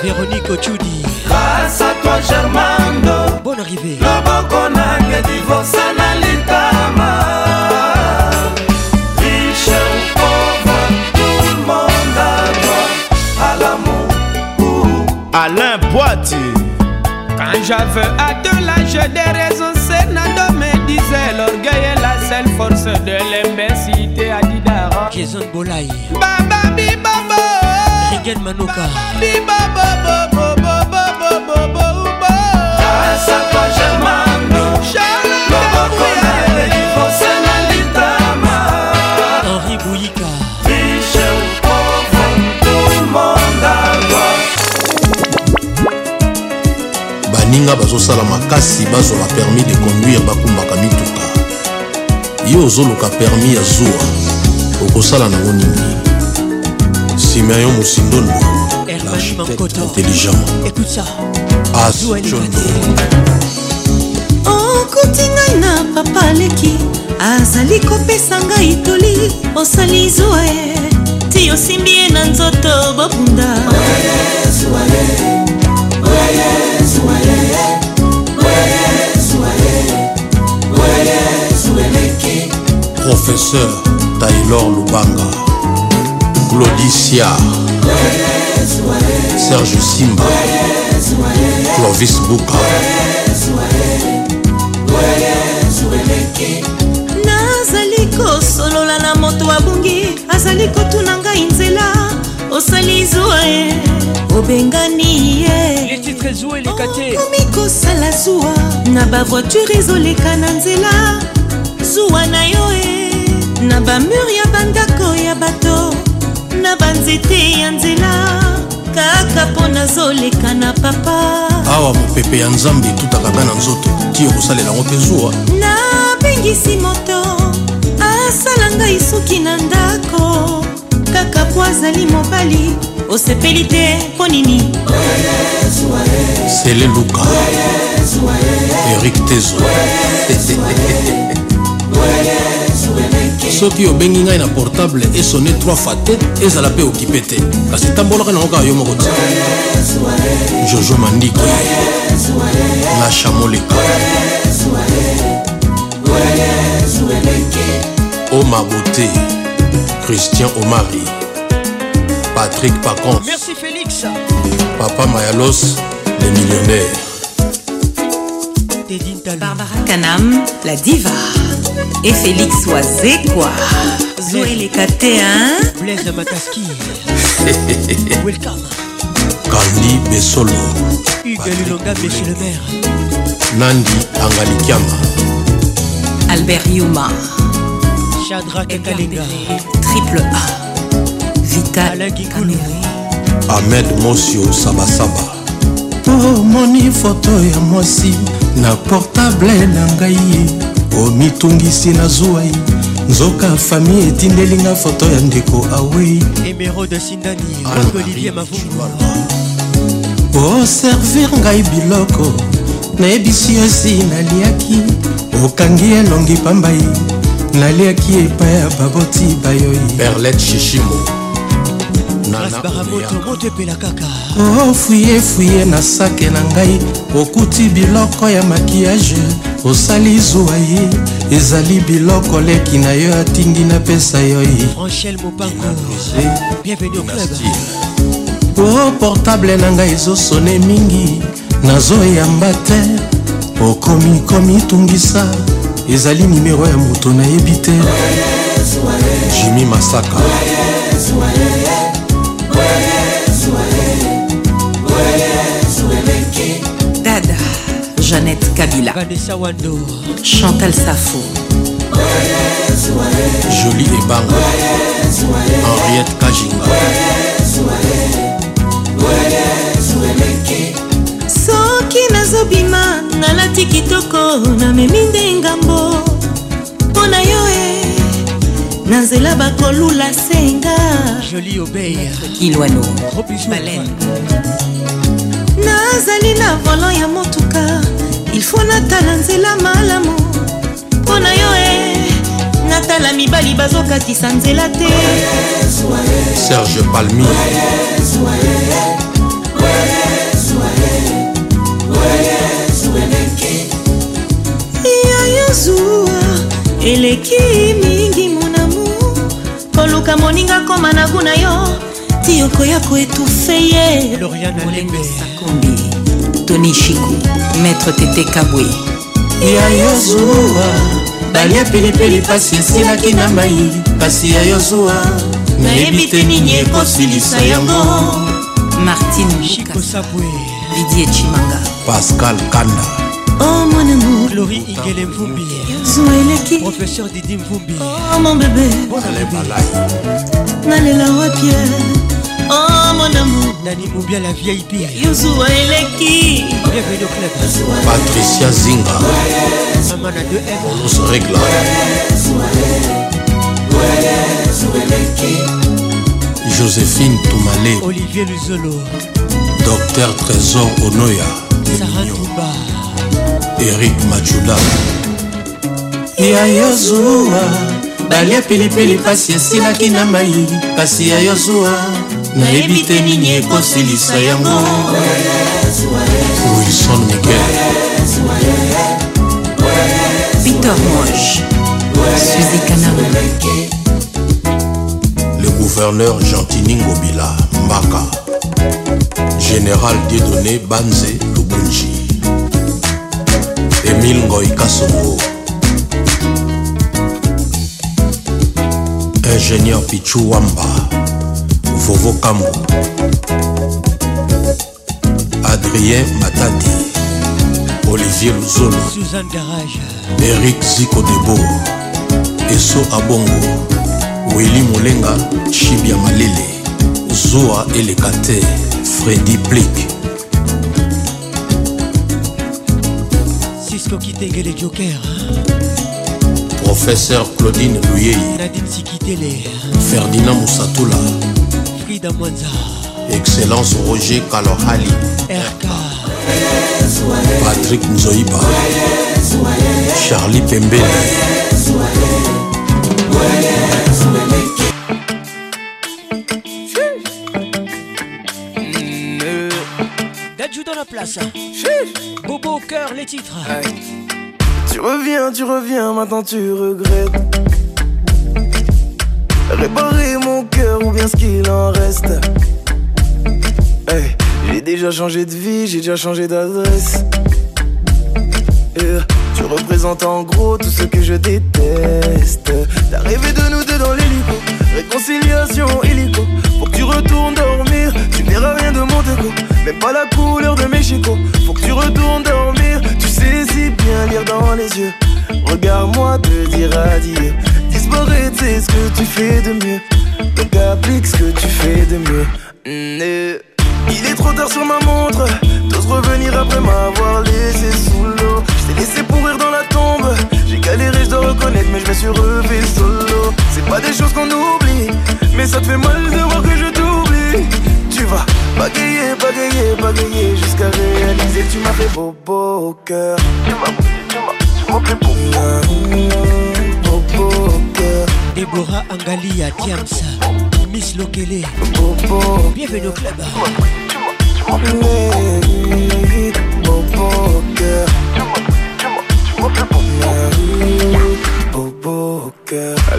véronique ochudi grâce à toi germando bonne arrivée loboko nange divosa na lin La boîte Quand j'avais à de l'âge des raisons, Nando me disait l'orgueil est la seule force de l'imbécilité à Didara. Baba Baba baninga bazosala makasi bazwa bapermi de conduire bakumbaka mituka yo ozoluka permi ya zuwa okosala nango nini simeon mosindondo intelligemment ah, okuti ngai na papa leki azali kopesa ngai toli osali zwa ti osimbi ye na nzoto bobunda oh. professeur taylor lubanga claudicia serge simba clovis buka nazali kosolola na moto abungi azali kotuna ngai nzela osali zwa e obengani ye okomi oh, kosala zuwa na bavoiture ezoleka na nzela zuwa na yo e na bamur ya bandako ya bato na banzete ya nzela kaka mpo nazoleka na papa awa mopepe ya nzambe etutaka nga na nzoto tiyo kosalela yango te zuwa nabengisi moto asala ngai suki na ndako kaka po azali mobali osepeli te mpo nini sele luka erik tezo soki obengi ngai na portable esone trois fois te ezala mpe okipe te kasi tambolaka nango kaka yo moko te jojo Oh ma beauté, christian omari patrick pacon merci félix papa mayalos les millionnaire Barbara Kanam, la diva. Et Félix quoi. Zoé hein Blaise Mataski. Welcome. Kandi Besolo. Hugues Nandi Angalikiama. Albert Yuma. Chadra Kalega Triple A. Vital Alain Ahmed Mosio Sabasaba. Oh tomoni photo ya si na portable na ngai omitungisi na zwai nzoka fami etindeli nga foto ya ndeko awei emerode sindani ah, olivier mavungu oservir ngai biloko nayebisi osi naliaki okangi elongi pambai naliaki epai ya baboti bayoi perlet shishimo nanaobotoepela kaka ofuyefuye oh, na sake na ngai okuti biloko ya makiyage osali zuwa ye ezali biloko leki na yo atindi napesa yo ye o portable na ngai ezosone mingi nazoyamba te okomi komitungisa ezali nimero ya moto nayebi te jimi masaka Jeannette Kabila, Chantal Safo, Jolie Ebango, Henriette Kajinga. soki nazobima nalati kitoko namemi nde ngambo mpo na yo e eh, na nzela bakolula senga joli obeykilwano nazali na volan ya motuka ilfo natala nzela malamu mpo na yo e natala mibali bazokatisa nzela te serge palmi yayozwa eleki mingi monamu koluka moninga koma na kuna yo ti okoya koetufe ye molemo sakombi tony chiku maître tete kabwe ya yo zuwa balia pilipili pasi esilaki na mai pasi ya yo zuwa nayebi te nini ekosilisa yango martine chikosabwe didie chimanga pascal kanda Oh mon amour Laurie Igele Mvumbi Zoeleki Professeur Didi Mvumbi Oh mon bébé Nalela wapie Oh mon amour Nani Moubia la vieille pire Youzou Eleki Bienvenue au club Patricia Zinga Maman a 2M Mon nom se règle Joséphine Toumalé Olivier Luzolo Docteur Trésor Onoya Sarah Touba Eric Majula Ya Yozoua balia pilipili pasi esilaki na mai kasi ya yozuwa nayebi te nini ekosilisa yango wilson mikel peter moche suzi kanama le gouverneur gentini ngobila mbaka général diedoné banze lubunji emile ngoi kasongo ingénieur pichu wamba vovo kambo adrien matati olivier luzolo suzanne garage erik ziko debo eso abongo weli molenga chibia malele zoa eleka te fredi plik sisko kitegele joker professeur claudine luyei nadine sikitele ferdinand mosatula Excellence Roger Kalohali RK Patrick Nzoiba Charlie Pembe hmm. Dadjou dans la place hein. Bobo cœur les titres Tu reviens, tu reviens, maintenant tu regrettes Réparer mon bien ce qu'il en reste. j'ai déjà changé de vie, j'ai déjà changé d'adresse. tu représentes en gros tout ce que je déteste. T'as rêvé de nous deux dans l'hélico, réconciliation illico. Faut que tu retournes dormir, tu verras rien de mon déco. Même pas la couleur de mes chicots. Faut que tu retournes dormir, tu sais si bien lire dans les yeux. Regarde-moi te dire adieu. Disparaître, c'est ce que tu fais de mieux qu'applique ce que tu fais de mieux. Mm, eh. Il est trop tard sur ma montre. T'oses revenir après m'avoir laissé sous l'eau. Je t'ai laissé pourrir dans la tombe. J'ai galéré, je reconnaître, mais je me suis relevé solo. C'est pas des choses qu'on oublie, mais ça te fait mal de voir que je t'oublie. Tu vas bagayer, bagayer, bagayer jusqu'à réaliser que tu m'as fait beau, beau cœur. Tu m'as, tu m'as, tu fait Débora, Angalia Tiamsa Miss Lokele Bienvenue au club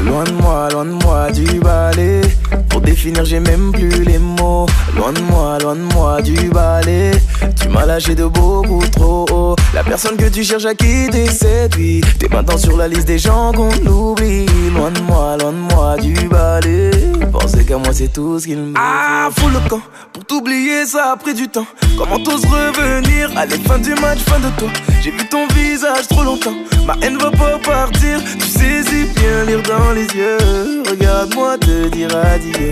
Loin de moi, loin de moi du balai définir, j'ai même plus les mots. Loin de moi, loin de moi du balai. Tu m'as lâché de beaucoup trop haut. La personne que tu cherches à quitter C'est lui, T'es maintenant sur la liste des gens qu'on oublie. Loin de moi, loin de moi du balai. Pensez qu'à moi, c'est tout ce qu'il me Ah, fou le camp. Pour t'oublier, ça a pris du temps. Comment t'oses revenir Allez, fin du match, fin de toi. J'ai vu ton visage trop longtemps. Ma haine va pas partir. Tu sais bien lire dans les yeux. Regarde-moi te dire adieu.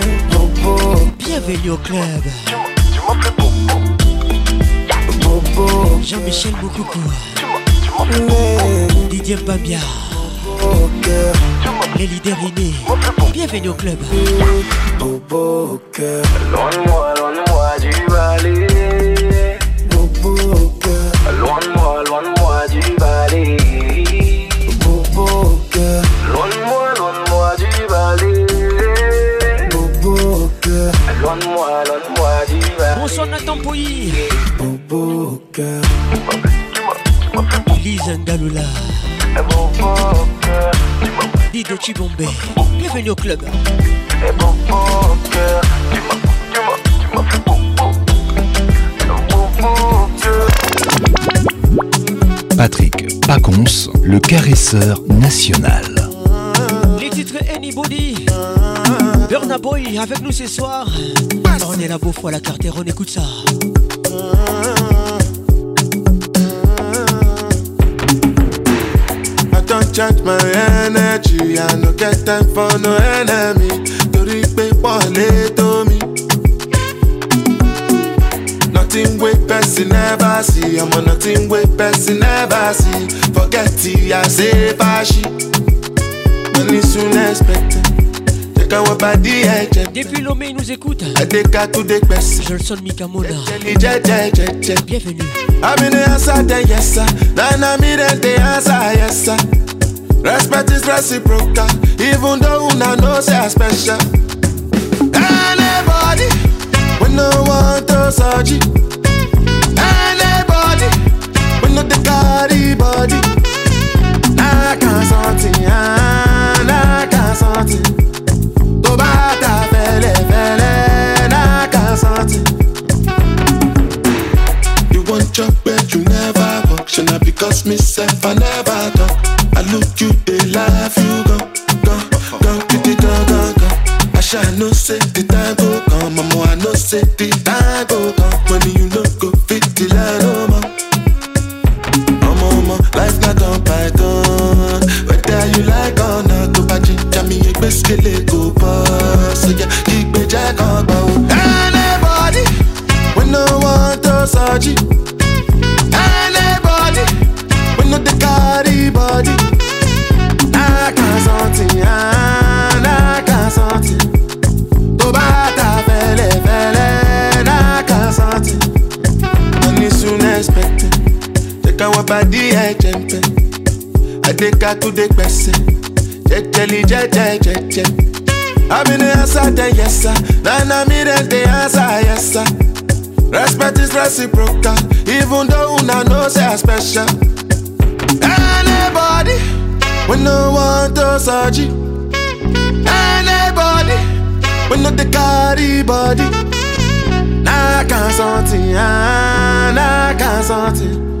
Bienvenue au club. Bobo. Jean-Michel Moukoukou. Didier Babia. Les leaders innés. Bienvenue au club. Bobo cœur. moi, loin moi du valet soit Bonsoir Nathan Pouilly. Bobo cœur. Elise Dido Chibombe. Bienvenue au club. cœur. Patrick Pacons, le caresseur national. Les titres Anybody. Bernaboy Boy avec nous ce soir. On est la beau fois la cartère, on écoute ça. I don't change my energy, I no get time for no enemy. Torí pé wọlé to me Nothing with person never see, on nothing with person never see. Forget it, I say bashi. Money soon expected. Eh, Depuis Lomé, nous écoute. Bienvenue. Respect is reciprocal, even though una I special. Anybody, we no want to search Anybody, we no the carry body. I can't something, I can't party. You want your bed, you never walk. Should not because myself I never talk. I look you, they laugh, you go, go, go, go, go, go, go. I shall no say the time go come, mama. I no say the time go come. Money you no go fit the line, no oh, more. Mama, mama, life not on python. Whether you like or not, go back, me you best get it go. Kakude Bessie, Jeteli Jete Jete. I'm in the answer, the yes, sir. Then I'm in the answer, yes, sir. Respect is reciprocal, even though una know say I special. Anybody, when no one to search Anybody, when no the carry body. Nah, I can't something, ah, nah, I can't something.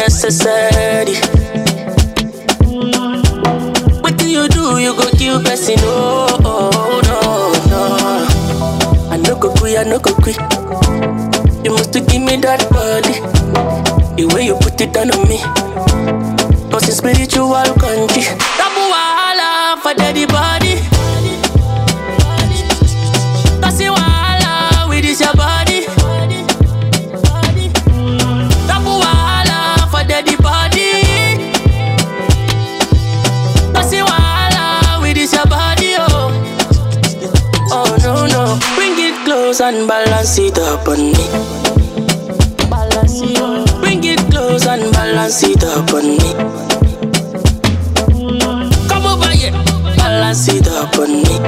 necessary. What do you do? You go kill person? no, oh no, no. I no go quit, I no go quit. You must give me that body. The way you put it down on me, cause it's spiritual country. balance it up on me. Bring it close and balance it up on me. Come over here, balance it up on me.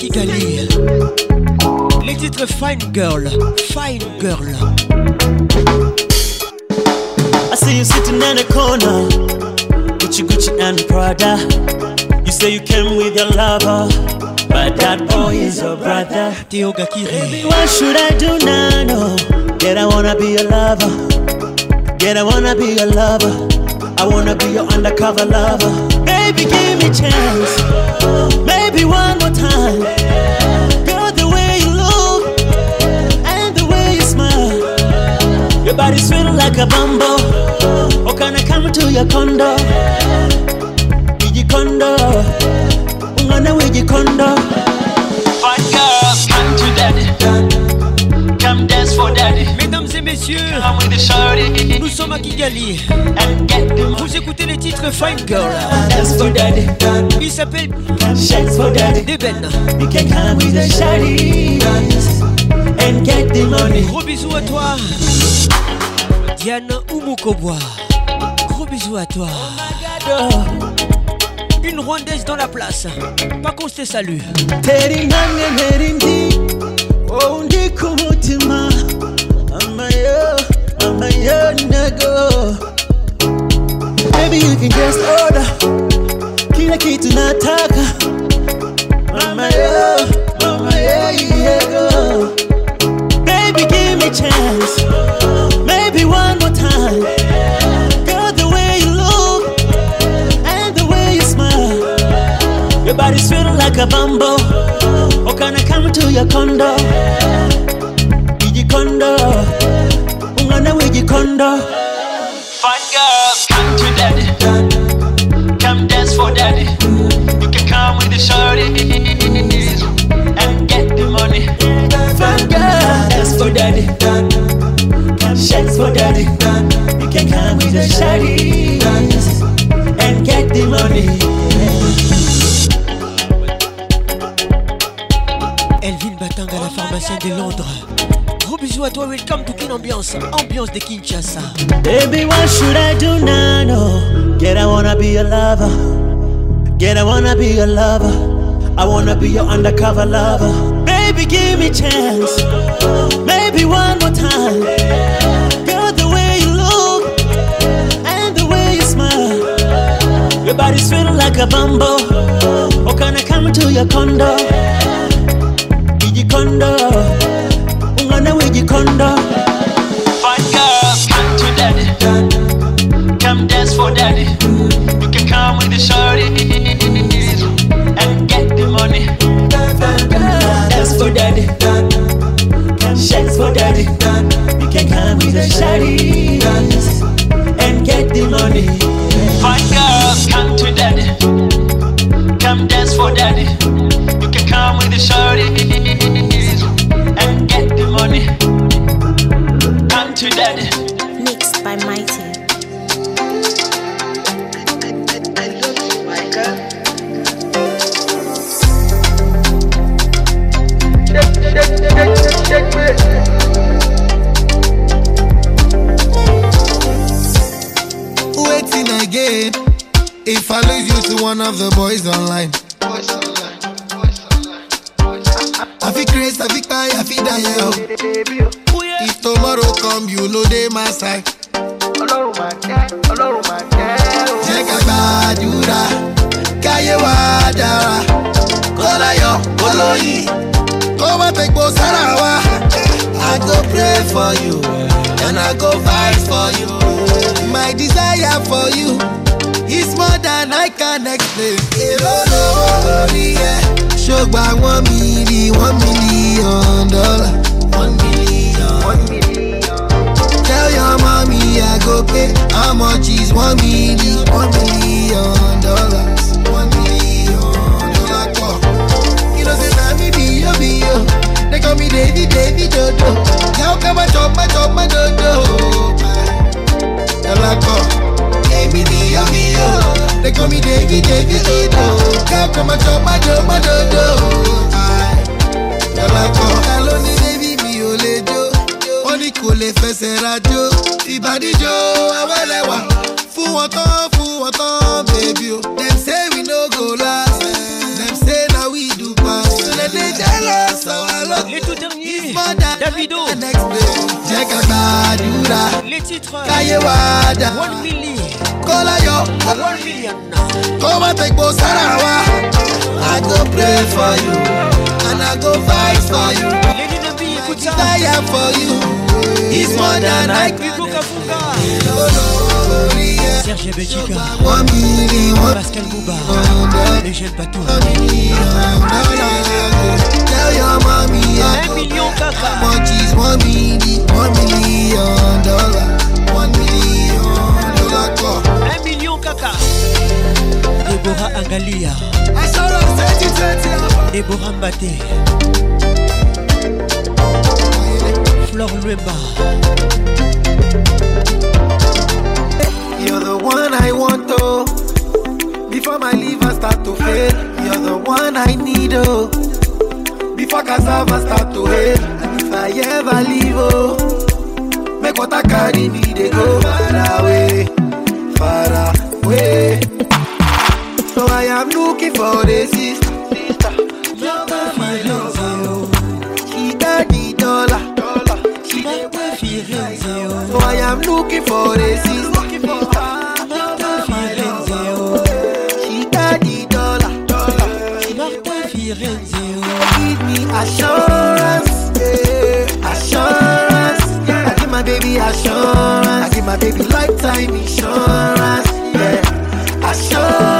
Kigali. Les titres Fine Girl, Fine Girl. I see you sitting in a corner, Gucci Gucci and Prada. You say you came with your lover, but that boy is your brother. Tioga Kiri. What should I do now? No, yet I wanna be your lover. Yet I wanna be your lover. I wanna be your undercover lover. Baby, give me chance more time. Girl, the way you look and the way you smile. Your body's feeling like a bumble. Oh, can I come to your condo? Did you condo? Ungana with your condo. messieurs, nous sommes à Kigali. Vous écoutez les titres Fine Girl. Il s'appelle Deben. Gros bisous à toi, Diane Oumoukobois. Gros bisous à toi. Oh oh. Une Rwandaise dans la place. Pas qu'on se salue. Oh, Mama am a yo, I'm yo nigga. Maybe you can just order kila kitu nataka. Mama yo, mama yo, yeah Baby, give me chance. Maybe one more time. Girl, the the way way you you look and smile, Your body's feeling like a bumble. Oh, can I come to your condo? for daddy. You can come with a shawty and get the money. Elvin Batanga, la pharmacienne de Londres. Gros bisous à toi, welcome to Kin Ambiance, ambiance de Kinshasa. Baby, what should I do now? No. Get, I wanna be your lover. Get, I wanna be your lover. I wanna be your undercover lover. Baby, give me chance. Maybe one more time. Your body's feeling like a bumble. Oh, can I come to your condo? Iji condo. gonna wear your condo. Fun girl, come to daddy. Come dance for daddy. You can come with the shorties and get the money. Dance for daddy. Shake for daddy. You can come with the shorties and get the money. Fun girl. daddy. You can come with the shorty. Rebecca Pascal Bouba Les jeunes bateaux 1 million caca 1 million dollars 1 million 1 million caca Déborah Angalia hein. Déborah Mbaté Flore Luemba You're the one I want, oh. Before my liver start to fail, you're the one I need, oh. Before cassava start to hail, and if I ever leave, oh, make what I carry me, they go far away, far away. So I am looking for a sister, sister. Lover, my lover, oh. She got the dollar, She got the feelings. oh. So I am looking for a sister. Assurance, yeah. Assurance, I give my baby assurance. I give my baby lifetime insurance, yeah. Assurance.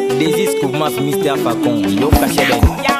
This is Kumas Mr. Facon, Yo Kashebe.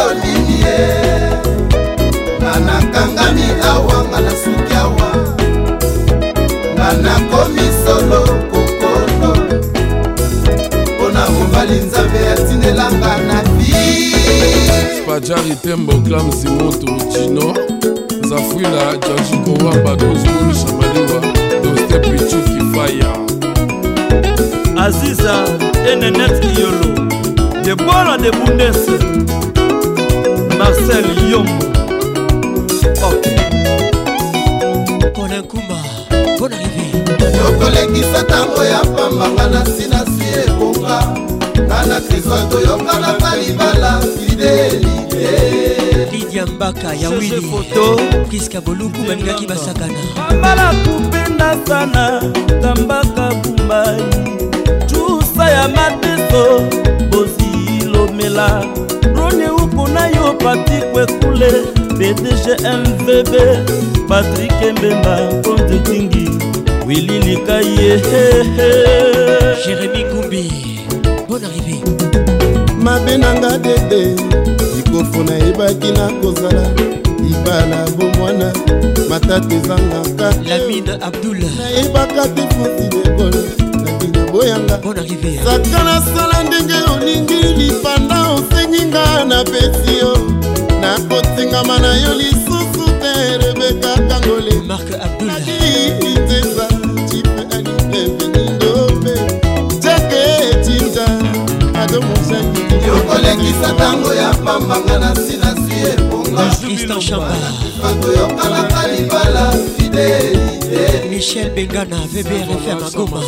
lelo nini ye nga nakangami awa nga na suki awa nga nakomi solo kokolo mpona mobali nzambe atinelanga na bajari tembo clam simoto cino zafwila jajikowamba dozbul shamaliwa dostepichuki faya aziza enenet iyolo de bola de bundese marcel yombo oh. polin kumba bon arrivé tokolekisa ntango ya pambanga na sinasi ebonga nga na kristo toyokanaka libala fidelite eh. lidia mbaka ya wilifoto priska boluku balingaki basakana ambala kupendasana tambaka bumbai cusa ya mateso bozilomela namoni uku na yo patrik wekule pdg mvb patrik embemba konte tingi wili likai yehehe jérémi kumbi bon arrivé mabe nanga dede likofu nayebaki na kozala libala bomwana matata ezangaka lamine abdullah nayebaka te foti dekola boyanga saka nasala ndenge olingi lipanda osengi nga na pesi yo nakotingama na yo lisusu te rebeka kangole nakiteza cipe anipepenidope jake cinja adomosakiyokolekisa ntango ya pambanga na sinasi ebonga toyokalaka libala fideli michel bengana vbrfm agoma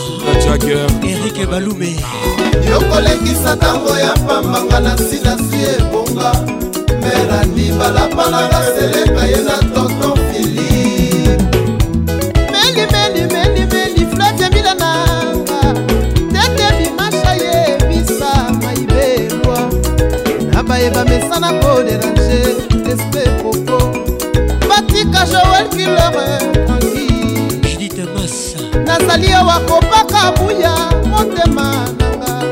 erik balume yokolekisa ntango ya pambanga na silasi ebonga merani balabalanga seleka ye na tonton filipe meli meli meli meli flate milananga tete bimasha ye bisa maibelwa na bayeba mesana po derange espe poko batika joel kilore nasali awa kopaka buya motema nanga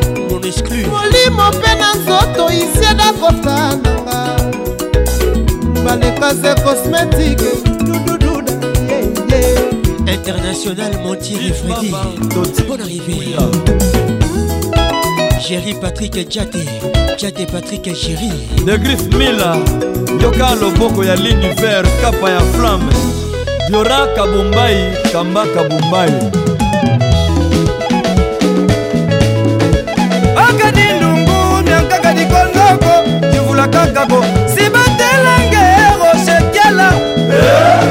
molimo mpe na nzoto isieda kota nanga balekase cosmétique dudududa yeye international montiri Frédy bon arrivé Jerry Patrick Djate Djate Patrick Jerry De Griff Mila Yoka Loboko ya Vert, Kapa ya flamme flora kabumbai kamba kabumbai akani lungu miankaka likondoko kivula kakako sibatelenge roshekela eh,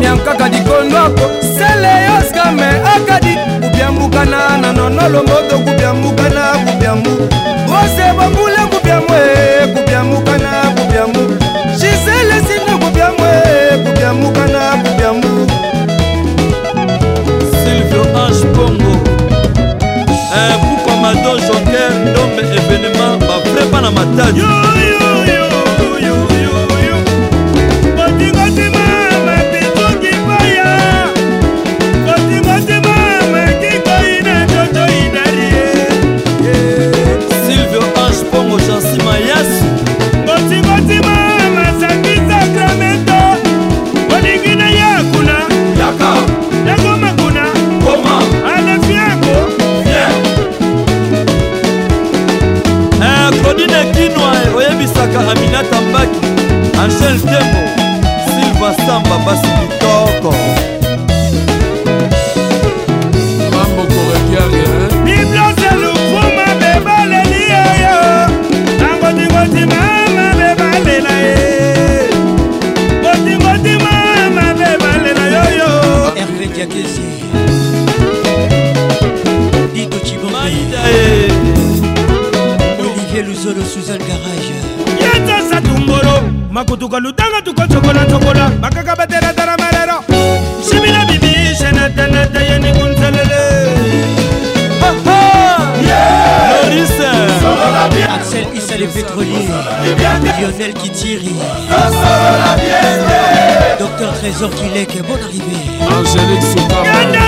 miankaka likondoko sele yoskame akadi kubyambukana na nonolomboto kubyambukana kubyambu rose bambule biambu kana bubiambu silvio ange bongo eh, pupa mado joker ndome événement bavrepa na matadi zolo suzan garage yetasa tungolo makutuka ludanga tukocokola chocolat makaka bateratara malero simila bibi senatanata yeni kunselele Axel Issa les pétroliers Lionel qui tire Docteur Trésor qui l'est, bonne arrivée Angélique Soutama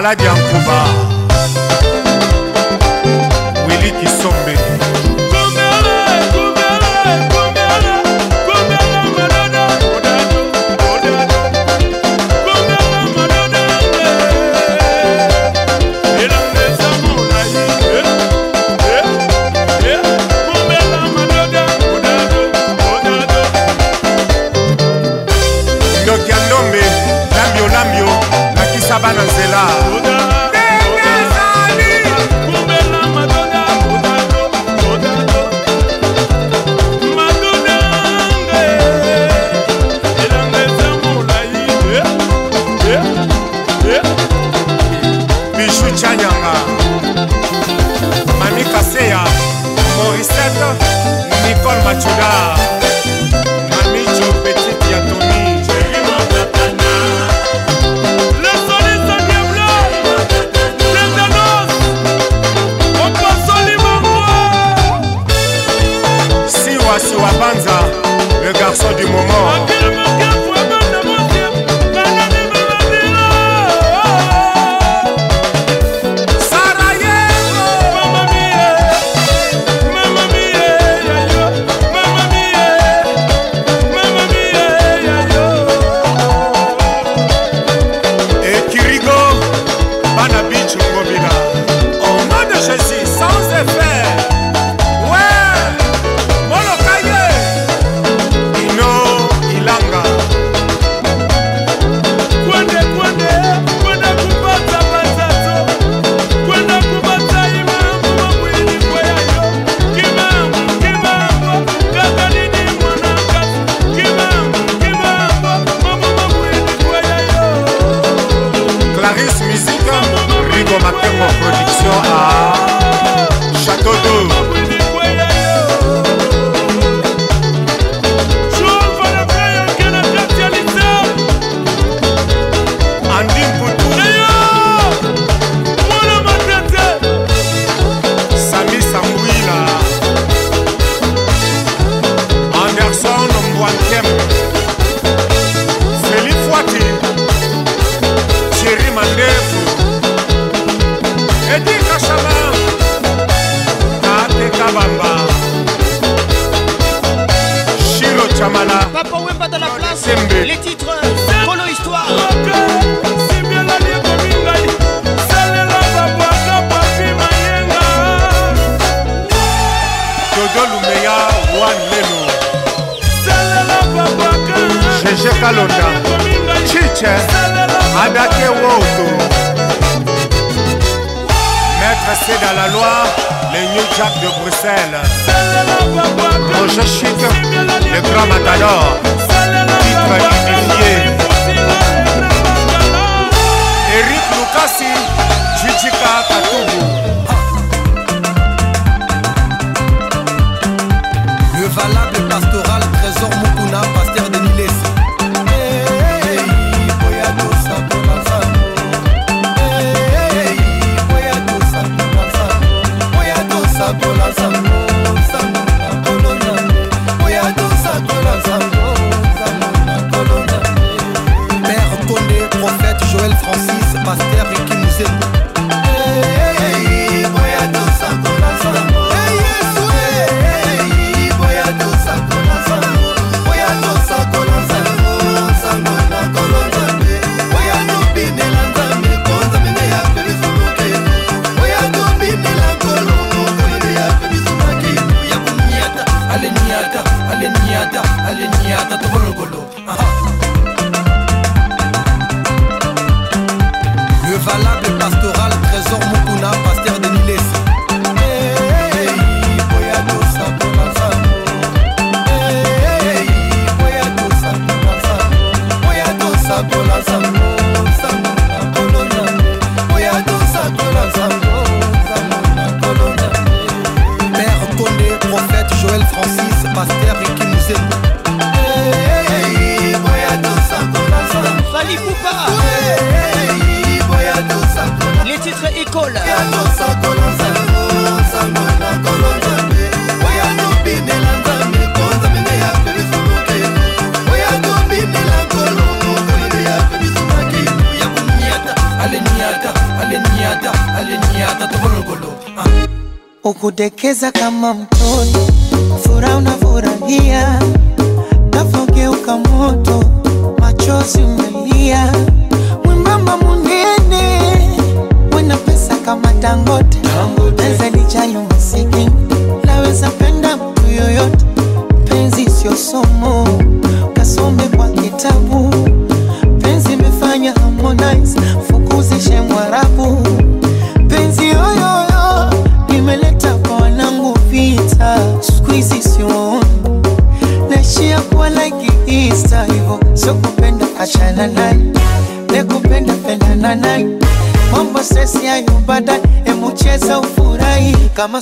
Himalaya.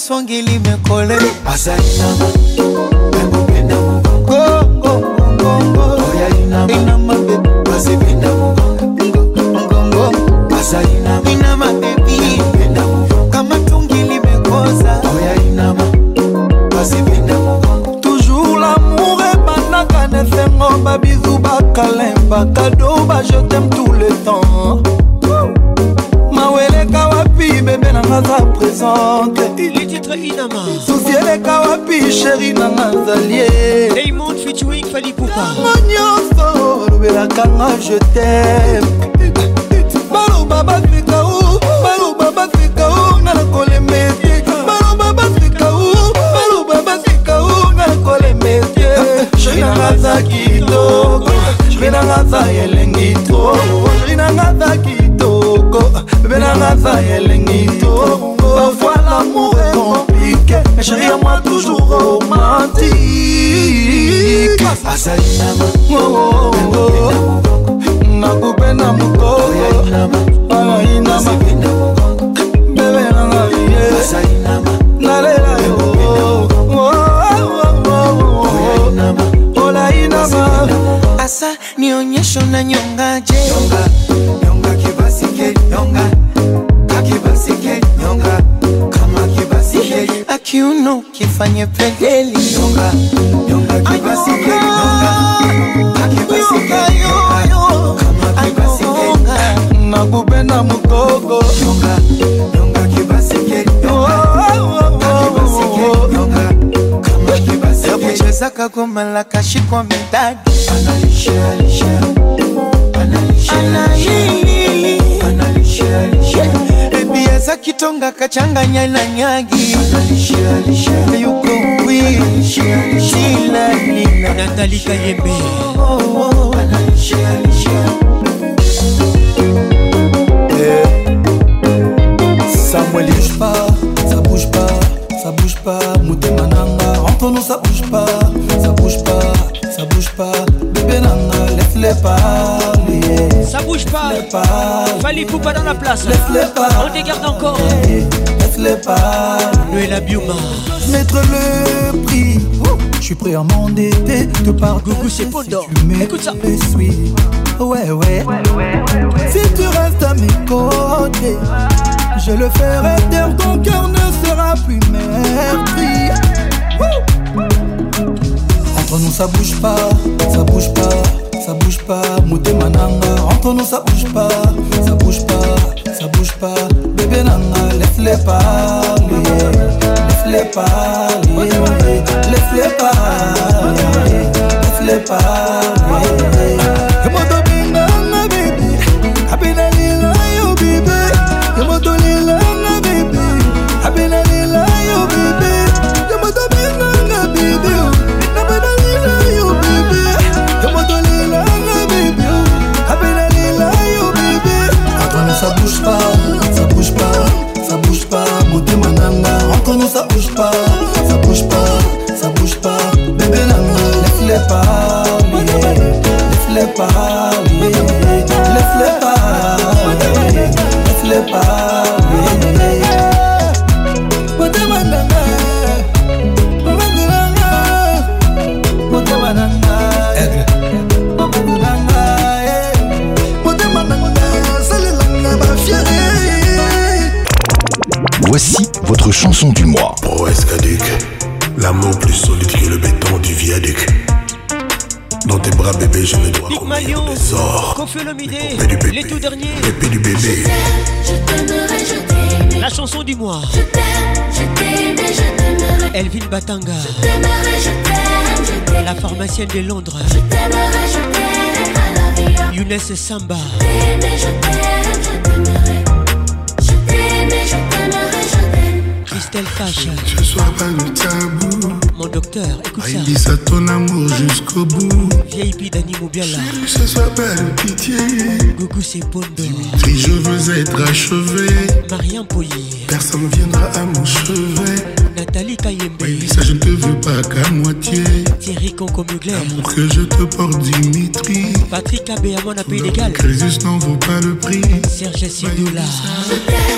maswangili kachanganya na nyagi yuko kwi sila nina natalika yembe oh, pas dans la place. Laisse-les pas. On dégarde encore. Laisse-les pas. Lui la bioma. Mettre le prix. Je suis prêt à m'endetter de par de c'est Pondor. Écoute ça. Ouais ouais. ouais, Si tu restes à mes côtés, je le ferai taire. Ton cœur ne sera plus merdi. Entre nous ça bouge pas, ça bouge pas, ça bouge pas. Mouté mananga. Entre nous ça bouge pas bouge pas, ça bouge pas. Bébé Nana, laisse-les parler. Laisse-les parler. Laisse-les parler. Laisse-les parler. les tout derniers. du bébé. La chanson du mois. Elvin Batanga. La pharmacienne de Londres. Je Younes Samba. Christelle Fache. Je sois pas le tabou. Mon docteur, écoute ah, ça. Il ça ton amour jusqu'au bout. Vieille Pidani Moubiala. Je sois pas de pitié. Gougou, c'est Pondo. Si je veux être achevé. Marianne Poyer. Personne ne viendra à mon chevet. Nathalie Kayembe. Oui, ça je ne te veux pas qu'à moitié. Thierry Concomugler. L'amour que je te porte, Dimitri. Patrick Abbé à mon appel égal Crésus n'en vaut pas le prix. Serge Sidoula. Je t'aime.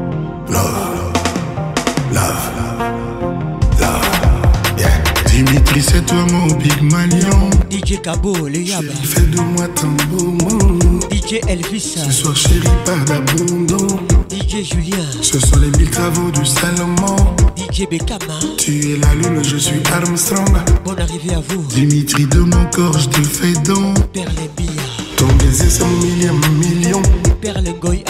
Dimitri, c'est toi mon Big Malion. DJ Kabo le Yaba. Fais de moi ton beau monde. DJ Elvis. Ce soir, chérie, pas d'abondance DJ Julien. Ce sont les mille travaux du Salomon. DJ Bekama. Hein. Tu es la lune, je suis Armstrong. Bonne arrivée à vous. Dimitri, de mon corps, je te fais don. Perle Bia. Ton baiser, c'est mon millième million. Perle Goy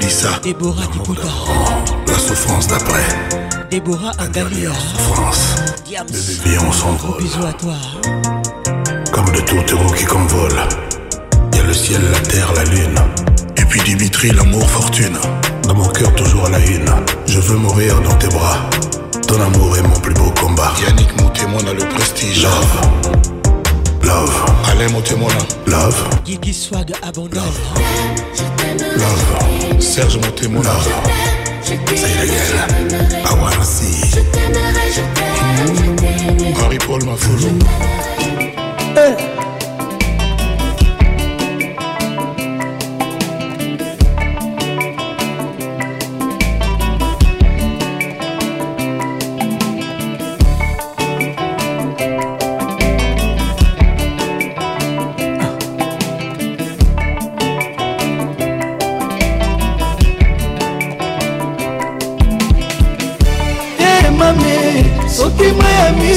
dit ça, Déborah La souffrance d'après. Déborah à Souffrance. Diams. Bébé, on à toi. Comme de tourtereaux qui convolent. a le ciel, la terre, la lune. Et puis Dimitri, l'amour, fortune. Dans mon cœur, toujours à la une. Je veux mourir dans tes bras. Ton amour est mon plus beau combat. Yannick mon témoin a le prestige. Love. Love. Alain là. Love. Gigi Swag abandonne. Love. Love. Serge Montemola. Love. C'est illégal. I wanna see. Je t'aimerai, je t'aimerai, je t'aimerai. Henri Paul Mafolo. Hey. Eh,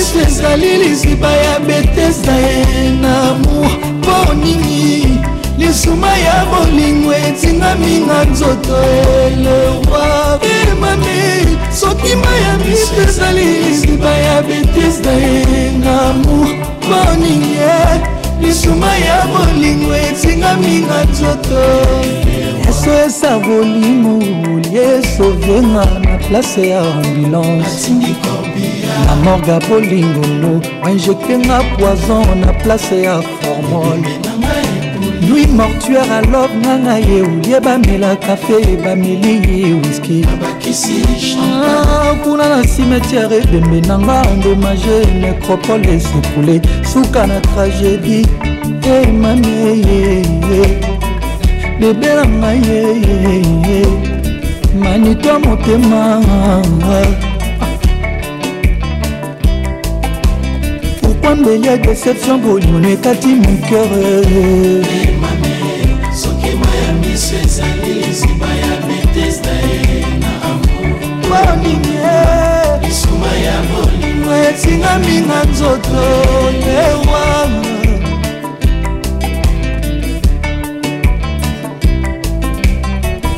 yesu ezali liziba ya betesa ye na mour mpo nini lisuma ya bolingo etingami na nzoto elewa emane soki ma ya biso ezali liziba ya betesa ye na mour mpo nini lisuma ya bolingo etingami na nzoto yeso esa bolingo yeso venga na place ya ambulance na morga bolingulu injectenga poison na place ya formol nui mortuaire alobe nganga yeulie bamela kafe bameli wiski ah, kuna na cimetiare ebembe nanga endomage necropole esepule suka na tragédie emami eh, eyeye eh, eh, bebelanga yeyeye manito motema elambeli ya déception boliono ekati miker etingami na nzoto ewana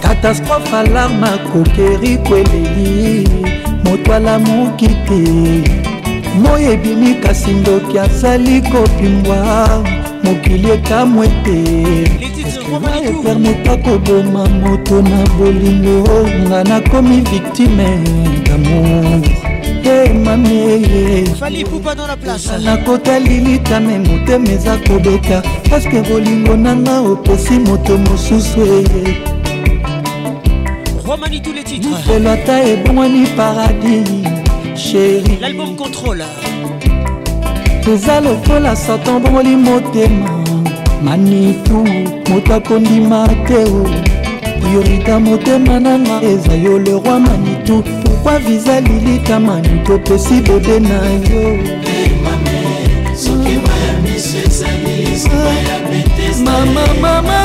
katastrophe alarme akokeri kweleli moto alamuki te moi ebimi kasi ndoki azali kopimbwa mokili ekamwe te eskema epermeta koboma moto na bolingo nga nakomi victime damour nakotali litame motema eza kobeta paske bolingo nanga opesi moto mosusu eye mikolo ata ebongwani paradis chéri l'album contrôle eza lokola satan bongoli motema manitu moto akondima te o priorita motema nanga eza yo le roi manitu pourkua viza lilita manitu opesi bebe na yo mama ah, mama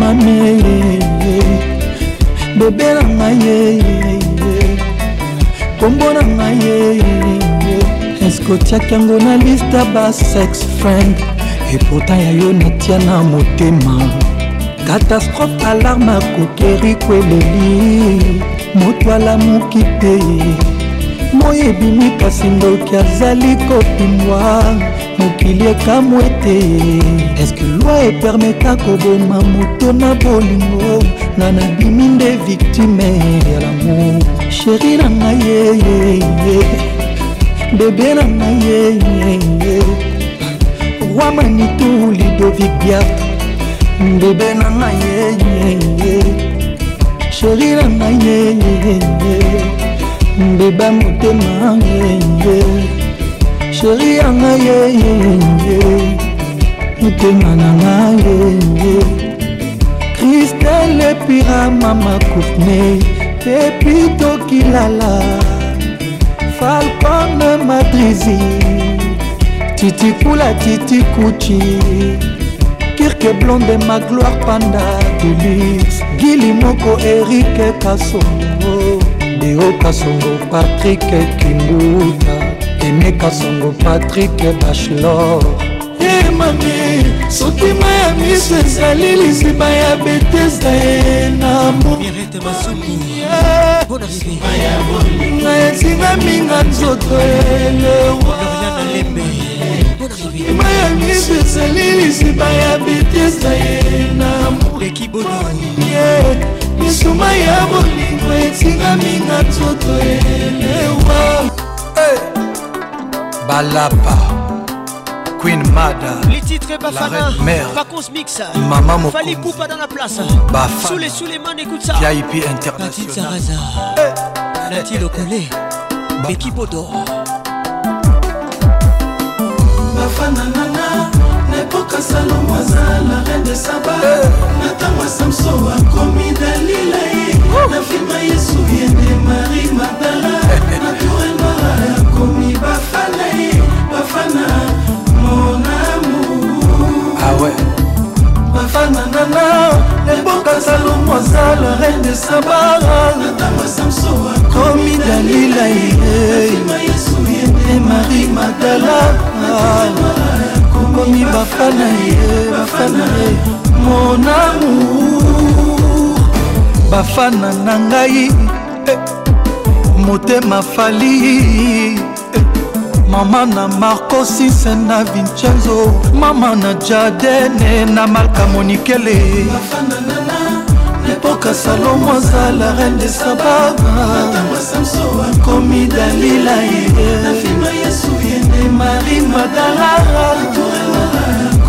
mame bebe na ngai ye kombo na ngai ye eske otiaki yango na liste basex friend epota ya yo natia na motema katastrophe alarme akokeri kweleli moto alamuki te moyebimi kasi ndoki azali kopimwa mokili ekamw ete eske lwa epermeta koboma moto na bolingo nga nabimi nde viktime ya lamour sheri na ngai yeyeye bebe na ngai yeyeye roi manitu lidovic biat bebe na ngai yeyeye sheri na ngai yeyeye beba motema yeye sheri yanga yeyeye motema nanga yeye kristel epira mama kufne epi tokilala falcone madrizi titikula titikuchi kirke blonde ma gloire panda delix gili moko erike kasongo deo kasongo patrik kimbuta monika songo patrik bachelor e mami soki ma ya miso ezali liziba ya betesda ye na mbonga etingaminga nzoto elewaima ya miso ezali liziba ya betesda ye na mbonga misuma ya bolingo etingaminga nzoto elewa balapa queen mada les titres bafana vacances mix mama mo fali poupa dans la place bafana sous les sous les mains écoute ça VIP international eh. Nati Lokole Beki Bodo Bafana epoka salomo aza la reine de saba na ntango ya samso akomi dalila ye na filma yesu yende marie magdala na tour noir akomi bafana ye bafana mon amour ah ouais. bafana nana eboka salomo aza la reine de sabara komi dalila ye marie magdala okomi bafana ye bafana ye mon amour bafana na ngai eh, motema fali eh, mama na marco sinse na vincenzo mama na jardene na marka monikele epoka salomo azala reine de sababakomi dalila ye eh. marie madalara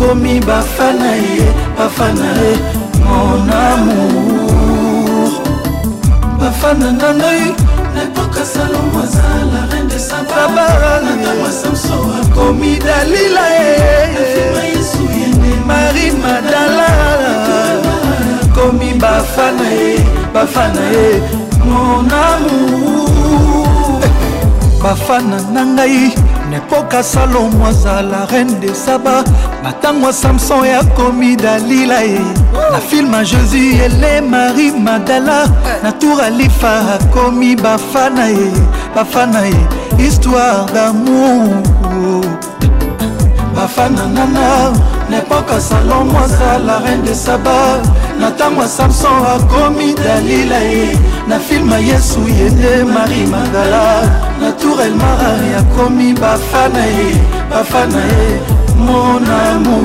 bakomi bafana ye bafana ye mon amour bafana na ngai nepoka salomo aza la reine de sabaranatama samso akomi dalila ye marie madala akomi bafana ye bafana ye mon amour bafana na ngai na epoka salomo azala reine de saba na ntango ya samson yakomi dalila ye na filme jésus ele marie madala na tour alifa akomi bafana ye bafana ye histoire d'amour bafana nana na epoka salomo azala reine de saba na ntango ya samson akomi dalila ye na filme yesu yede marie madala joel marari akomi bafana ye bafana ye monamour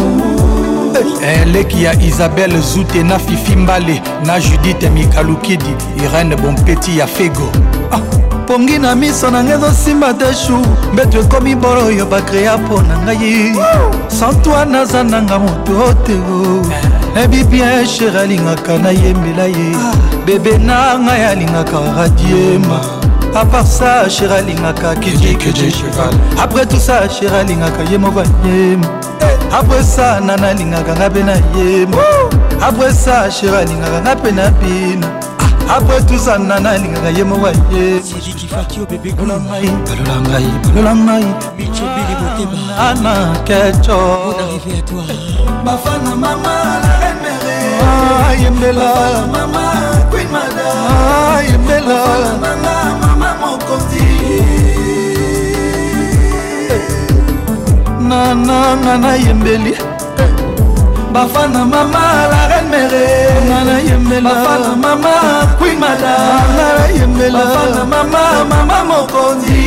eleki ya isabel zute na fifi mbale na judite mikalukidi irene bompeti ya fego ah, pongi na miso nanga ezosimba te shu mbeto ekomi bolo oyo bakrea mpo na ngai santoine aza nanga moto te nayebi bien shere alingaka nayembela ye ah. bebe na ngai alingaka radiema à part ça cher alingaka cheval après tout ça cher alingaka ye mobali après ça nana alingaka nga mpe na ye après ça cher alingaka nga mpe na bino après tout ça nana alingaka ye mobali ana keco bafana mama ah, yembela ah, yembela nananga nayembeli bafana mama la reine mere nga nayembela bafana mama queen mada nga nayembela bafana mama mama mokonzi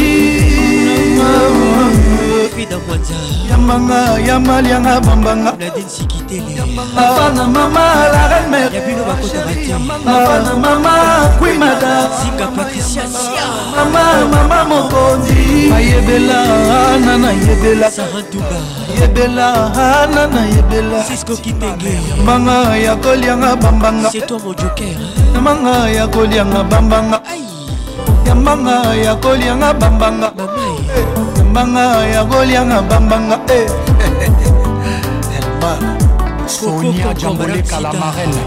frida mwanza yambanga yambalianga bambanga nadin sikiteleyambana mama la reine ya bino bakotaka teyambana mama kwimada sika patricia sia mama mama mokondi ayebela ana nayebela sarantuba yebela ana nayebela sisko kitenge yambanga ya kolianga bambanga c'est toi mon joker yambanga ya kolianga bambanga yambanga ya kolianga bambanga mama mbanga ya kolianga bambanga eh. sonia jamboleka la marraine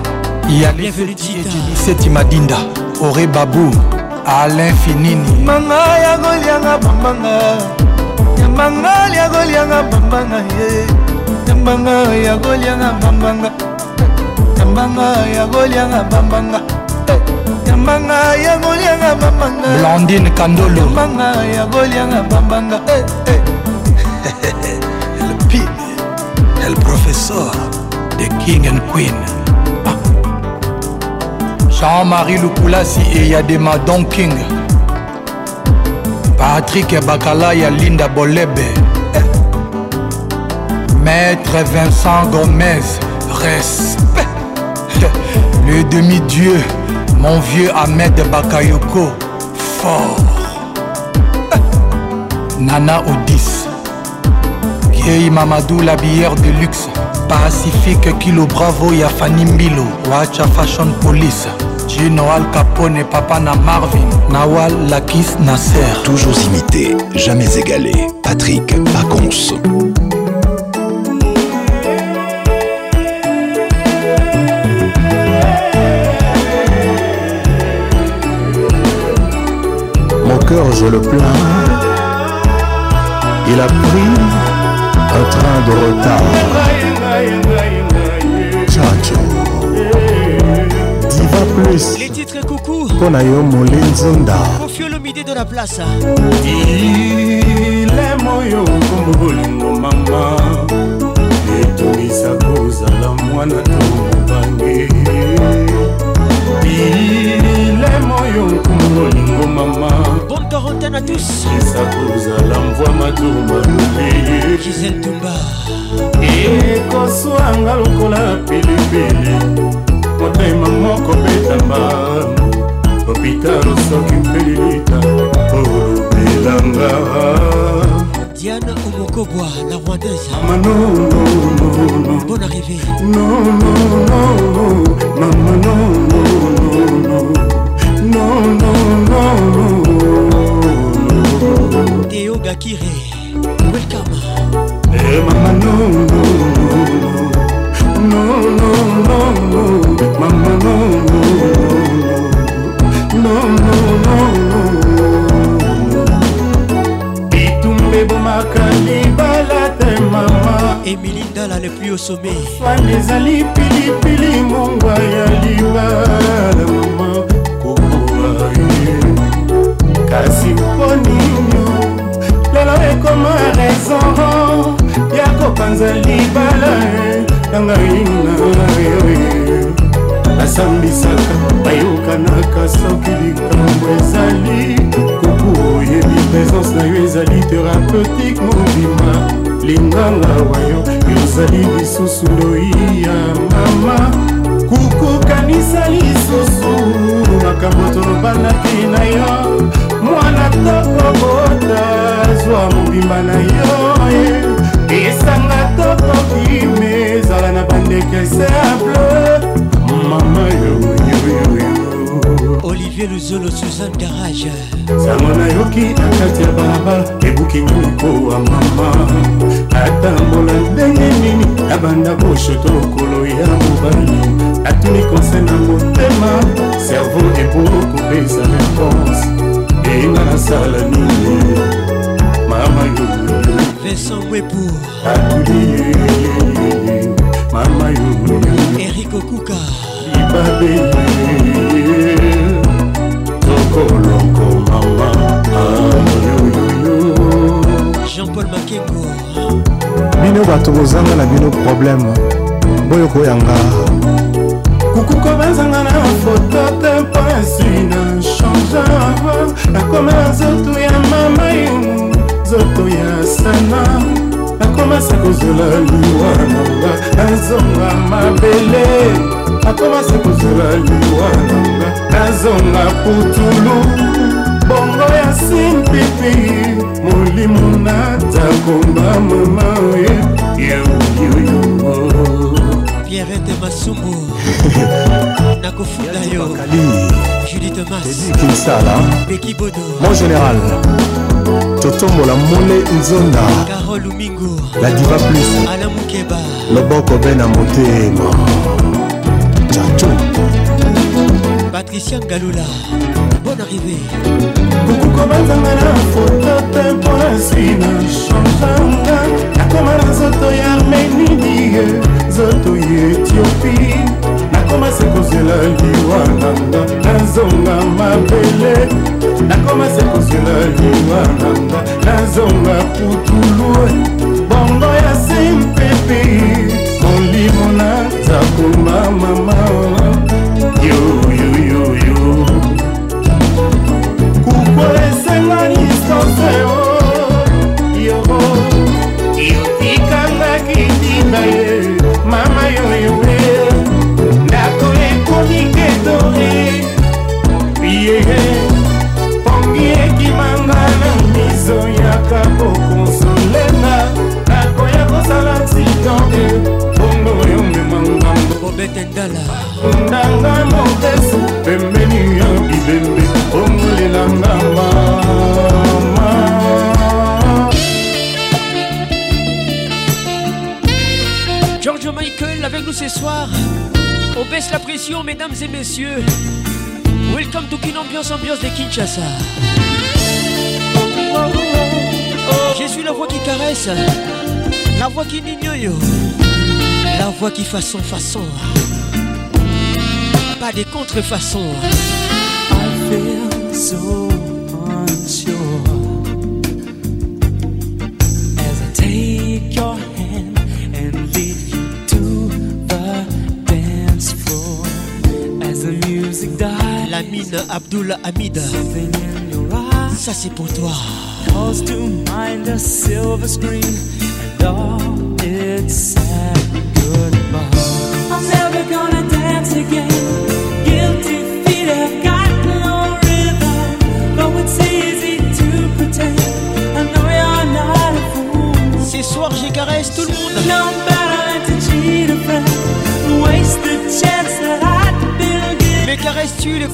yalefeti ejiliseti madinda ore babu alain finini mbanga ya kolianga bambanga yambanga ya kolianga bambanga ye eh. yambanga ya kolianga bambanga yambanga ya kolianga bambanga manga ya kolianga bambanga blandine kandolo manga ya kolianga bambanga eh, eh. el pib el professeur the king and queen ah. jean-marie lukulasi eyadema don king patrik bakala ya linda bolebe eh. maître vincent gomez respect le demi-dieu Mon vieux Ahmed Bakayoko, fort. Nana Odis. Vieille Mamadou, la bière de luxe. Pacifique Kilo Bravo, Yafani Mbilo. Wacha Fashion Police. Gino Al Capone, Papa na Marvin. Nawal Lakis Nasser. Toujours imité, jamais égalé. Patrick Pacons. cœur, je le plains. Il a pris un train de retard. Chacho. Diva plus. Les titres coucou. Konayo Molinzonda. Confio le midi de la place. Il est moyo comme bolingo mama. Et tout ça cause à la moine de bangue. bilemo yo molingo mama bonne quarantaine à tous isa kozala mvwa matumba lobi gisel tumba ekoswanga lokola pilipili motema moko betamba hopitalo soki mpelilita olobelanga Kobois, la rwandaise. Maman, non, non, non, non. Bonne arrivée. Non, non, non, non. Maman, non, non, non, non. Non, non, non, non. Théo Gakire, welcome. Eh, hey, maman, non, non, non, non. Non, non, non, non. emili ndala le plus au sommet fan ezali pilipili mongwa ya libala mama kokoa kasi mpo nino lelo ekoma raison ya kopanza libala na ngai na nasambisaka bayokanaka soki likambo ezali koku oyebi présence na yo ezali thérapeutique mobima linganga wayo yozali lisusu loi ya mama kokokanisa lisusu makambo tolobandaki na yo mwana toko botazwa mobimba na yo esanga toko kime ezala na bandeke simple mama yoyoyoyo olivier luzolo suzanne darage sango nayoki na kati ya balabala ebuki mokowa mama atambola ndenge nini abanda boshoto okolo ya mobali atuni konse na motema servo epoko kopesa reponse eyinga nasala nini mama yoyo vincent mwepu atuli mama yoyo erik okuka babeli tokolongo mama jean-paul makengo bino bato bozanga na bino problème boyoko yanga kukuko bazanga na foto te mpasi na changeur nakoma na nzoto ya mama yo nzoto ya sana nakomasa kozela liwa nanga nazonga mabele akomasi kozela liwa nanga nazonga putulu bongo ya simpipi molimo natakomba mama oye yauyoyongo pierrete masumbu nakofunda yo judite maskinsala beki bodo mon général totombola mole nzonda carole mingo la diva plus alain mukeba loboko be na motema chacho patricia ngalula bonne arrivée okokobatanga na foto te mpo nsima changanga nakoma na nzoto ya armenidie nzoto ya etiopi nakoma se kozela liwa nanga nazonga mabele nakoma se kozela liwa nanga nazonga putulu bongo ya simpepe molimo nazakoma mama yoyoyoyo kukwa esenga lisoseo yo yotikangaki ntina ye mama yoyoe ndako ekomi kedore yeye yeah. mama George Michael avec nous ce soir on baisse la pression mesdames et messieurs Welcome to Kin Ambiance Ambiance de Kinshasa Je suis la voix qui caresse La voix qui n'ignore la voix qui façon, façon. Hein. Pas des contrefaçons. I feel so unsure as I take your hand and lead you to the dance floor. As the music dies, la mine Abdullah Hamid. Something in your eyes. Ça c'est pour toi. Cause to mind a silver screen.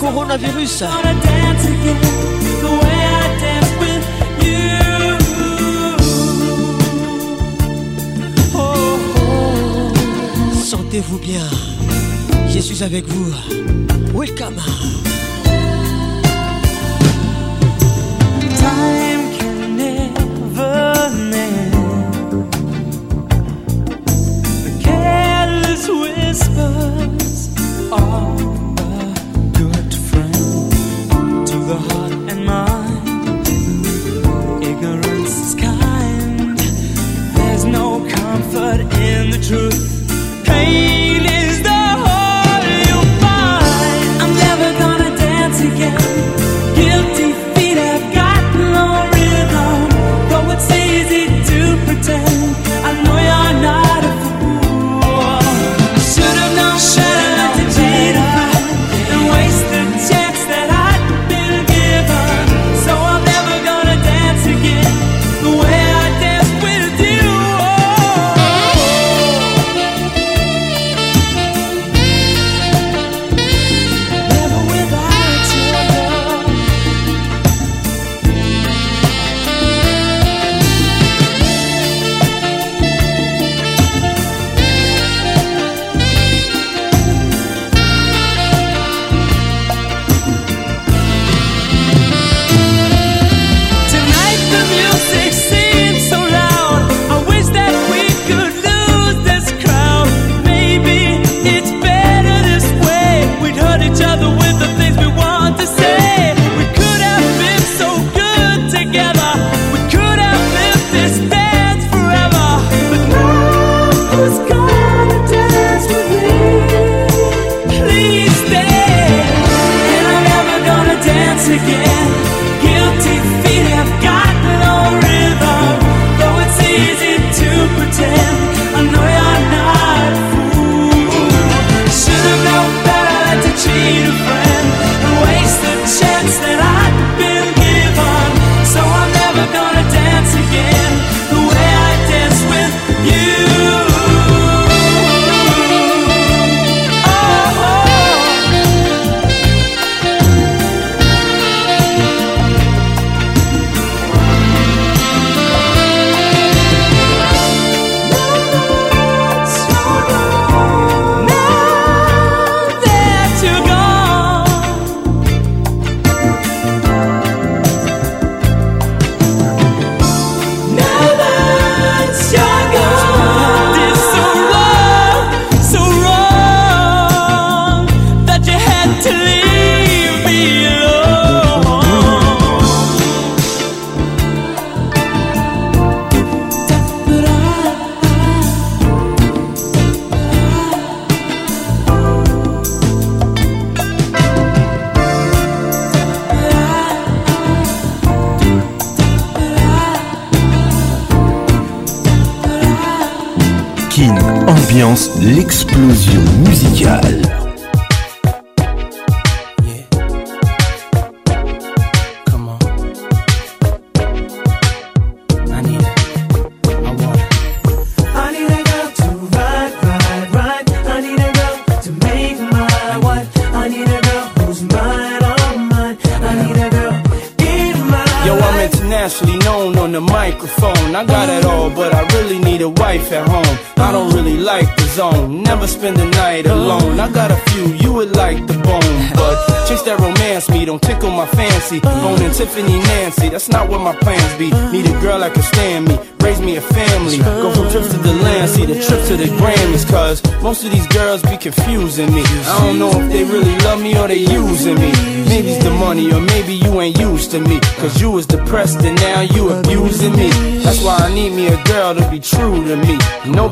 coronavirus. Sentez-vous bien, je suis avec vous. Welcome.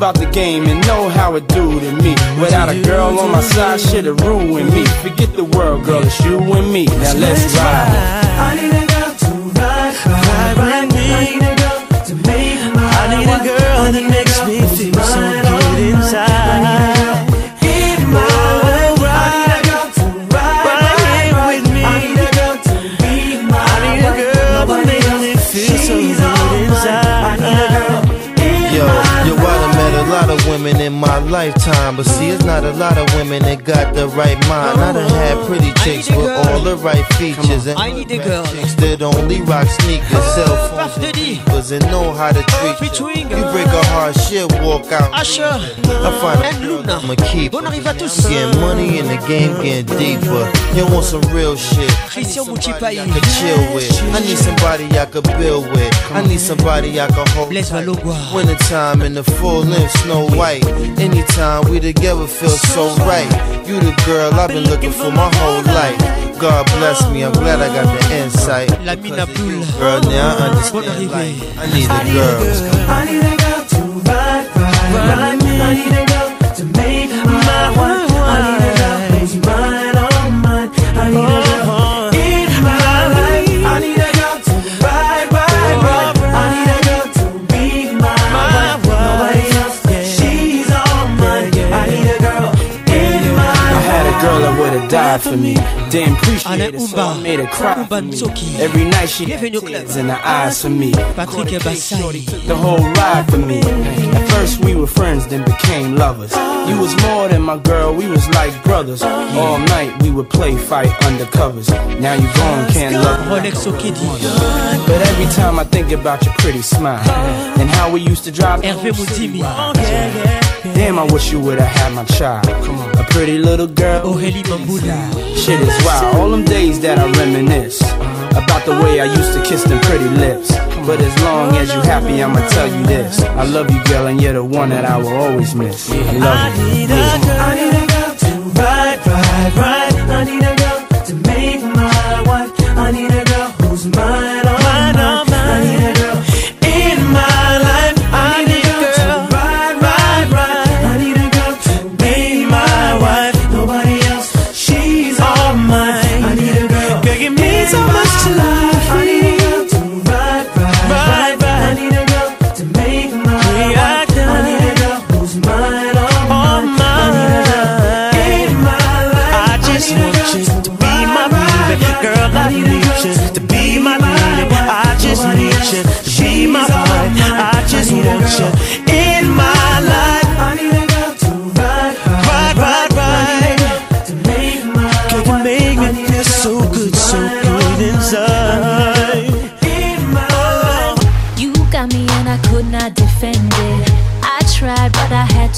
about the game and know how it do to me. Without a girl on my side, shit'd ruin me. Forget the world, girl, it's you and me. Now let's ride. lifetime. But see, it's not a lot of women that got the right mind. I done had pretty chicks with all the right features. And I need a girl. Chicks that only rock sneakers, oh, cell phones, and know how to oh, treat you. You break a heart, shit, walk out. Usher, I find and Luna. I'm a keeper. Bon arrive à tous. Getting money in the game, getting deeper. You want some real shit. Christian Muchipai. I could chill with. I need somebody I could build with. I need somebody I could hold. Blaise Valogua. Wintertime in the full length, Snow White. Any Anytime we together feels so right. You the girl I've been looking for my whole life. God bless me, I'm glad I got the insight. La mina poule. Girl, now I understand. Like, I need a girl. I need a girl to ride, ride, ride me. I need a girl to make my one. for me didn't appreciate it, so I made her cry for me. Every night she had tears in her eyes for me. Patrick Ebassai. The whole ride for me. At first we were friends, then became lovers. You was more than my girl, we was like brothers. All night we would play fight undercovers. Now you gone, can't love me. But every time I think about your pretty smile and how we used to drive. Hervé TV. Damn, I wish you would have had my child. Come on, a pretty little girl. Oh, Shit is wow, all them days that I reminisce about the way I used to kiss them pretty lips. But as long as you are happy, I'ma tell you this: I love you, girl, and you're the one that I will always miss. I love you. I need A girl, I need a girl to ride, ride, ride. I need a girl to make my wife. I need a girl who's mine.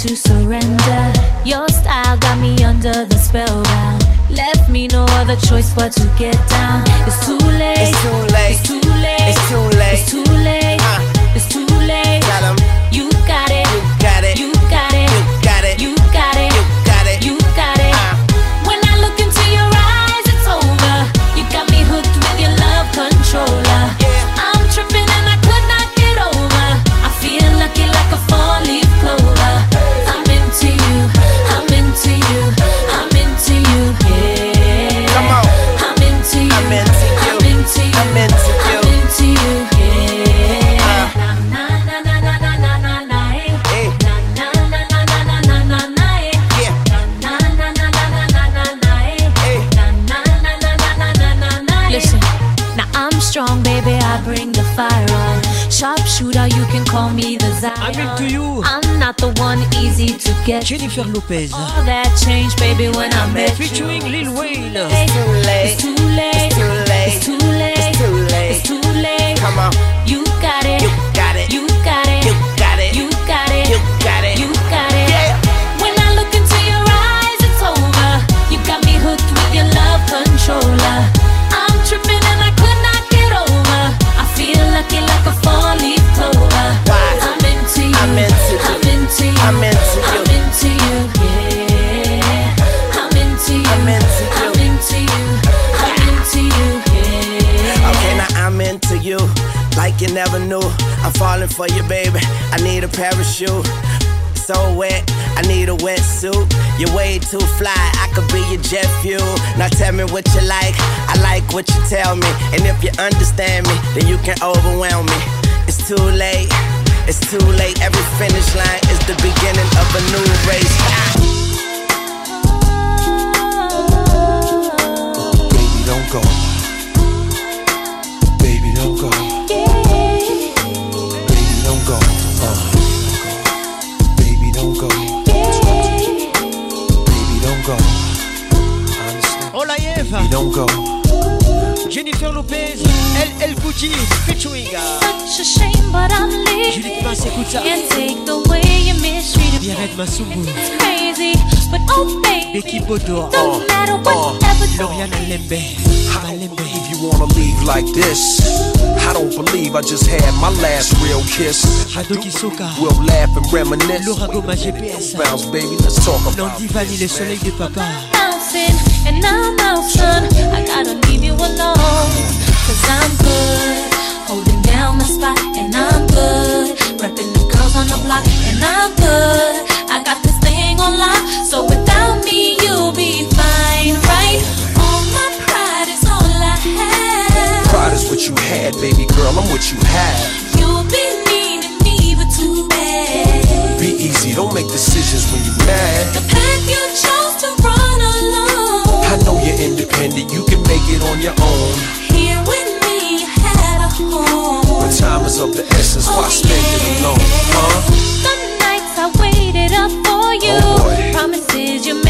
to surrender. Your style got me under the spellbound. Left me no other choice but to get down. It's too late. It's too late. It's too late. It's too late. It's too late. Uh. It's too late. Got em. You got it. You got it. You got it. You got it. You got it. get Jennifer Lopez all that changed, baby, when I met featuring you. Lil Wayne. It's too late. It's too late. It's too late. It's too late. It's too late. Come on. You got it. You got it. You got it. You got it. You got it. You got it. You got it. Yeah. When I look into your eyes, it's over. You got me hooked with your love controller. I'm tripping and I could not get over. I feel lucky like a four-leaf clover. Why? I'm into you. I'm into you. I'm into you. I'm into you. like you never knew. I'm falling for you, baby. I need a parachute. So wet, I need a wetsuit. You're way too fly, I could be your jet fuel. Now tell me what you like, I like what you tell me. And if you understand me, then you can overwhelm me. It's too late, it's too late. Every finish line is the beginning of a new race. Ah. Baby, don't go. Il est encore. Jennifer Lopez, elle, Gucci, uh, Such a shame, but I'm ça. take the way you miss me. It's crazy, but oh baby. If you wanna leave like this, I don't believe I just had my last real kiss. Hadoki Soka. We'll laugh and reminisce. Laura GPS. Bounce, baby, le soleil de papa. And I'm out son, I gotta leave you alone. Cause I'm good, holding down my spot. And I'm good, repping the girls on the block. And I'm good, I got this thing on lock. So without me, you'll be fine, right? All my pride is all I have. Pride is what you had, baby girl, I'm what you have. You'll be Be needing me, but too bad. easy, don't make decisions when you're mad. The path you chose. I know you're independent, you can make it on your own. Here with me, you had a home. But time is of the essence, oh, why spend yeah. it alone, huh? Some nights I waited up for you. Oh, Promises you made.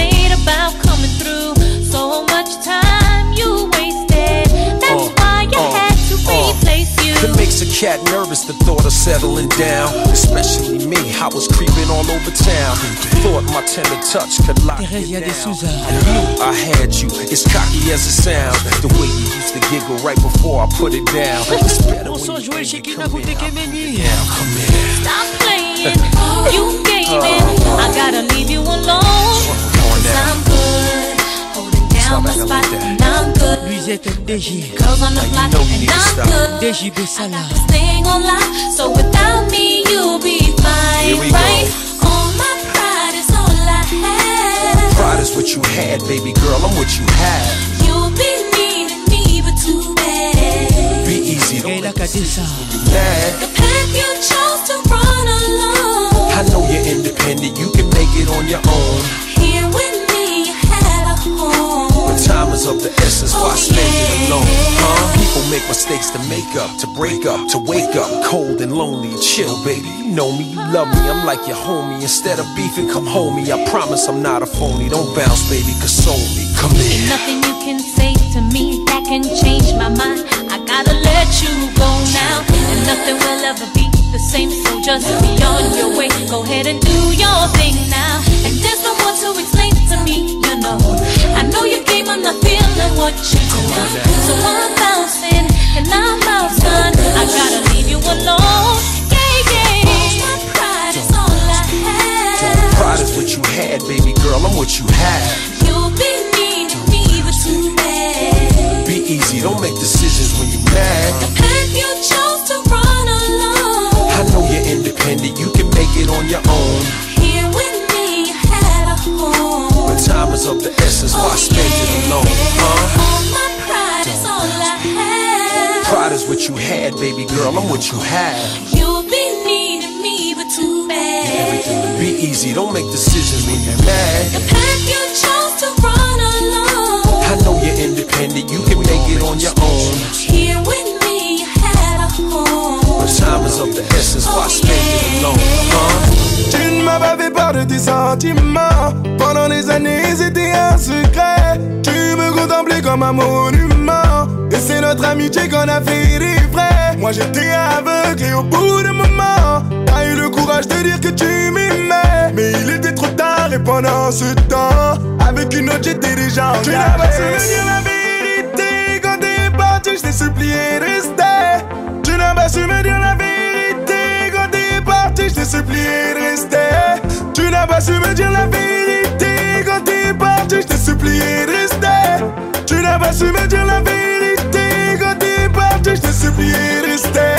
It makes a cat nervous, the thought of settling down. Especially me, I was creeping all over town. Thought my tender touch could lock you down. I knew I had you, it's cocky as it sounds. The way you used to giggle right before I put it down. It's better when you come in, Come in. Stop playing, you gaming. Oh. I gotta leave you alone. i I'm good down the spot and I'm good. Girls on the block and I'm good. Deji Bessala. Sing on lot, so without me you'll be fine, right? All my pride is all I have. Pride is what you had, baby girl. I'm what you have. You'll be needing me, but too bad. Be easy, don't let like mad. The path you chose to run alone. I know you're independent, you can make it on your own. Time is of the essence, why oh, spend it alone? Huh? People make mistakes to make up, to break up, to wake up. Cold and lonely, chill, baby. You know me, you love me, I'm like your homie. Instead of beefing, come homie. I promise I'm not a phony. Don't bounce, baby, console me. Come in. here. Nothing you can say to me that can change my mind. I gotta let you go now, and nothing will ever be the same. So just be on your way. Go ahead and do your thing now, and there's no more to explain to me, you know. I know you came, I'm not feeling what you done. So I'm bouncing and I'm out done. I gotta leave you alone. Yeah, yeah. My pride is all I have. Pride is what you had, baby girl. I'm what you had. You'll be mean to me, but too bad. Be easy, don't make decisions when you're mad. The path you chose to run alone. I know you're independent, you can make it on your own. Here with me, you had a home time is of the essence, why spend it alone? Huh? All pride is what you had, baby girl, I'm what you have. You'll be needing me, but too bad. everything will be easy, don't make decisions when you're mad. The path you chose to run alone. I know you're independent, you can make it on your own. Here with Tu ne m'as pas de tes sentiments Pendant des années c'était un secret Tu me contemplais comme un monument Et c'est notre amitié qu'on a fait vrai Moi j'étais aveugle et au bout d'un moment T'as eu le courage de dire que tu m'aimais Mais il était trop tard et pendant ce temps Avec une autre j'étais déjà en Tu n'as pas la vérité Quand t'es parti je t'ai supplié de rester bah su me dire la vérité. Quand t'es parti, je t'ai supplié de rester. Tu n'as pas su me dire la vérité. Quand t'es parti, je t'ai supplié de rester. Tu n'as pas su me dire la vérité. Quand t'es parti, je t'ai supplié de rester.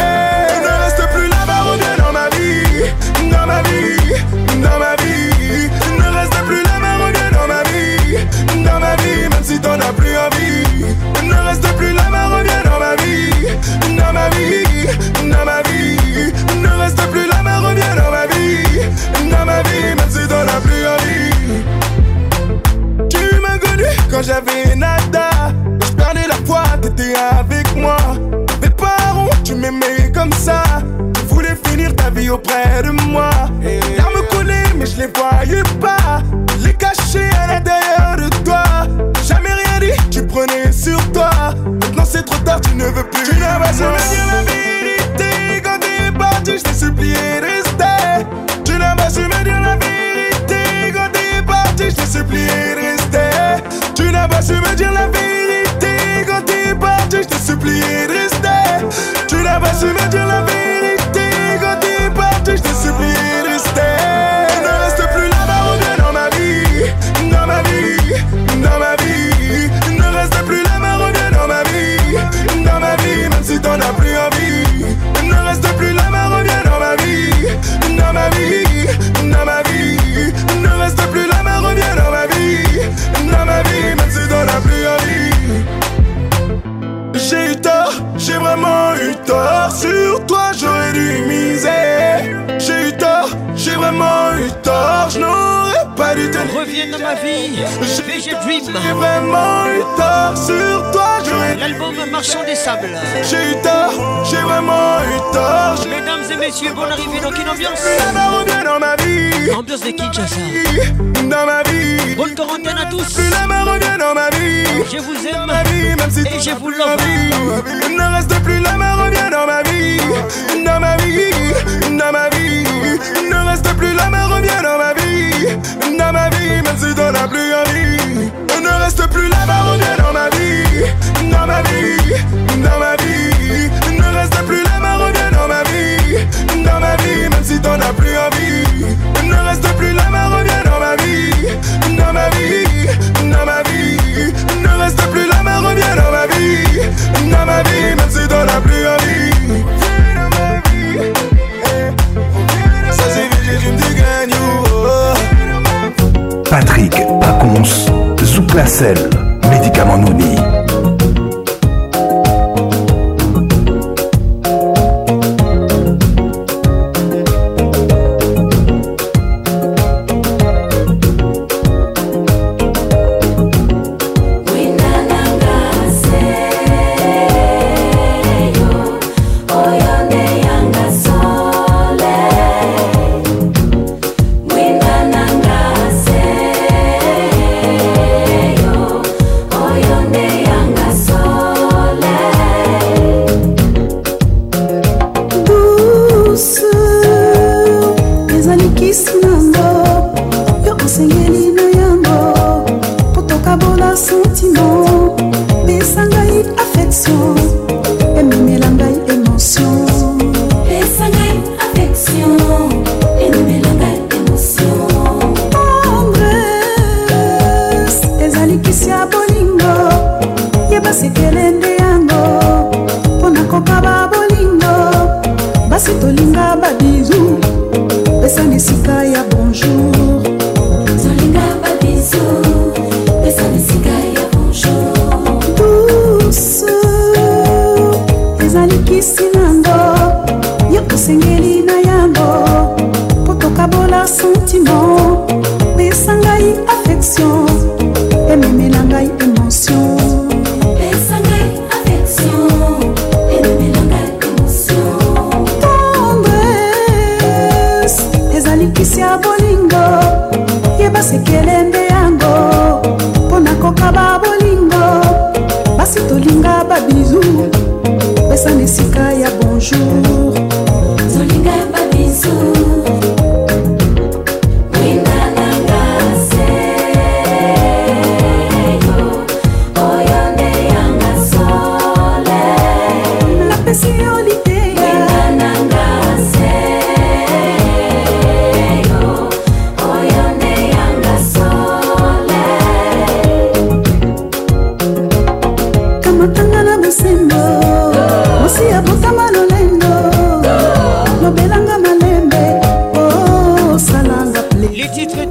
Tu ne reste plus là-bas, reviens dans ma vie. Dans ma vie, dans ma vie. Tu ne reste plus là-bas, reviens dans ma vie. Dans ma vie, même si t'en as plus envie. Tu ne reste plus là-bas, reviens dans ma vie. Dans ma vie dans ma vie. Ne reste plus la mais reviens dans ma vie. Dans ma vie, même si la la plus envie. Tu m'as connu quand j'avais nada. Je perdais la foi, t'étais avec moi. Mes parents, tu m'aimais comme ça. Tu voulais finir ta vie auprès de moi. Les me coller mais je les voyais pas. Les cacher à l'intérieur de toi. Jamais rien dit, tu prenais sur toi tard, tu ne veux plus. Tu n'avais jamais dit la vérité quand tu es parti, je t'ai supplié de rester. Tu n'avais jamais dire la vérité quand tu es parti, je t'ai supplié de rester. Tu n'avais jamais dire la vérité quand tu es parti, je t'ai supplié de rester. Tu n'avais jamais dire la vérité. tort, sur toi j'aurais dû miser. J'ai eu tort, j'ai vraiment eu tort, je Reviens dans ma vie, VG Dream. J'ai vraiment eu tort sur toi, L'album Marchand des Sables. J'ai eu tort, j'ai vraiment eu tort. Mesdames et messieurs, bonne arrivée dans une ambiance La revient dans ma vie. Ambiance de Kinshasa. Dans ma vie. Bonne quarantaine à tous. La revient dans ma vie. Je vous aime. Ma vie, même si et je vous Il Ne reste plus la main, revient dans ma vie. Dans ma vie. Dans ma vie. Ne reste plus la main, revient dans ma vie dans ma vie, même si t'en as plus envie. ne reste plus là-bas, dans ma vie. dans ma vie, dans ma vie. ne reste plus là-bas, dans ma vie. dans ma vie, même si t'en as plus envie. ne reste plus là-bas, reviens dans ma vie. dans ma vie, dans ma vie. ne reste plus là-bas, reviens dans ma vie. dans ma vie, même si t'en as plus envie. Patrick sous Zouklacel, médicament non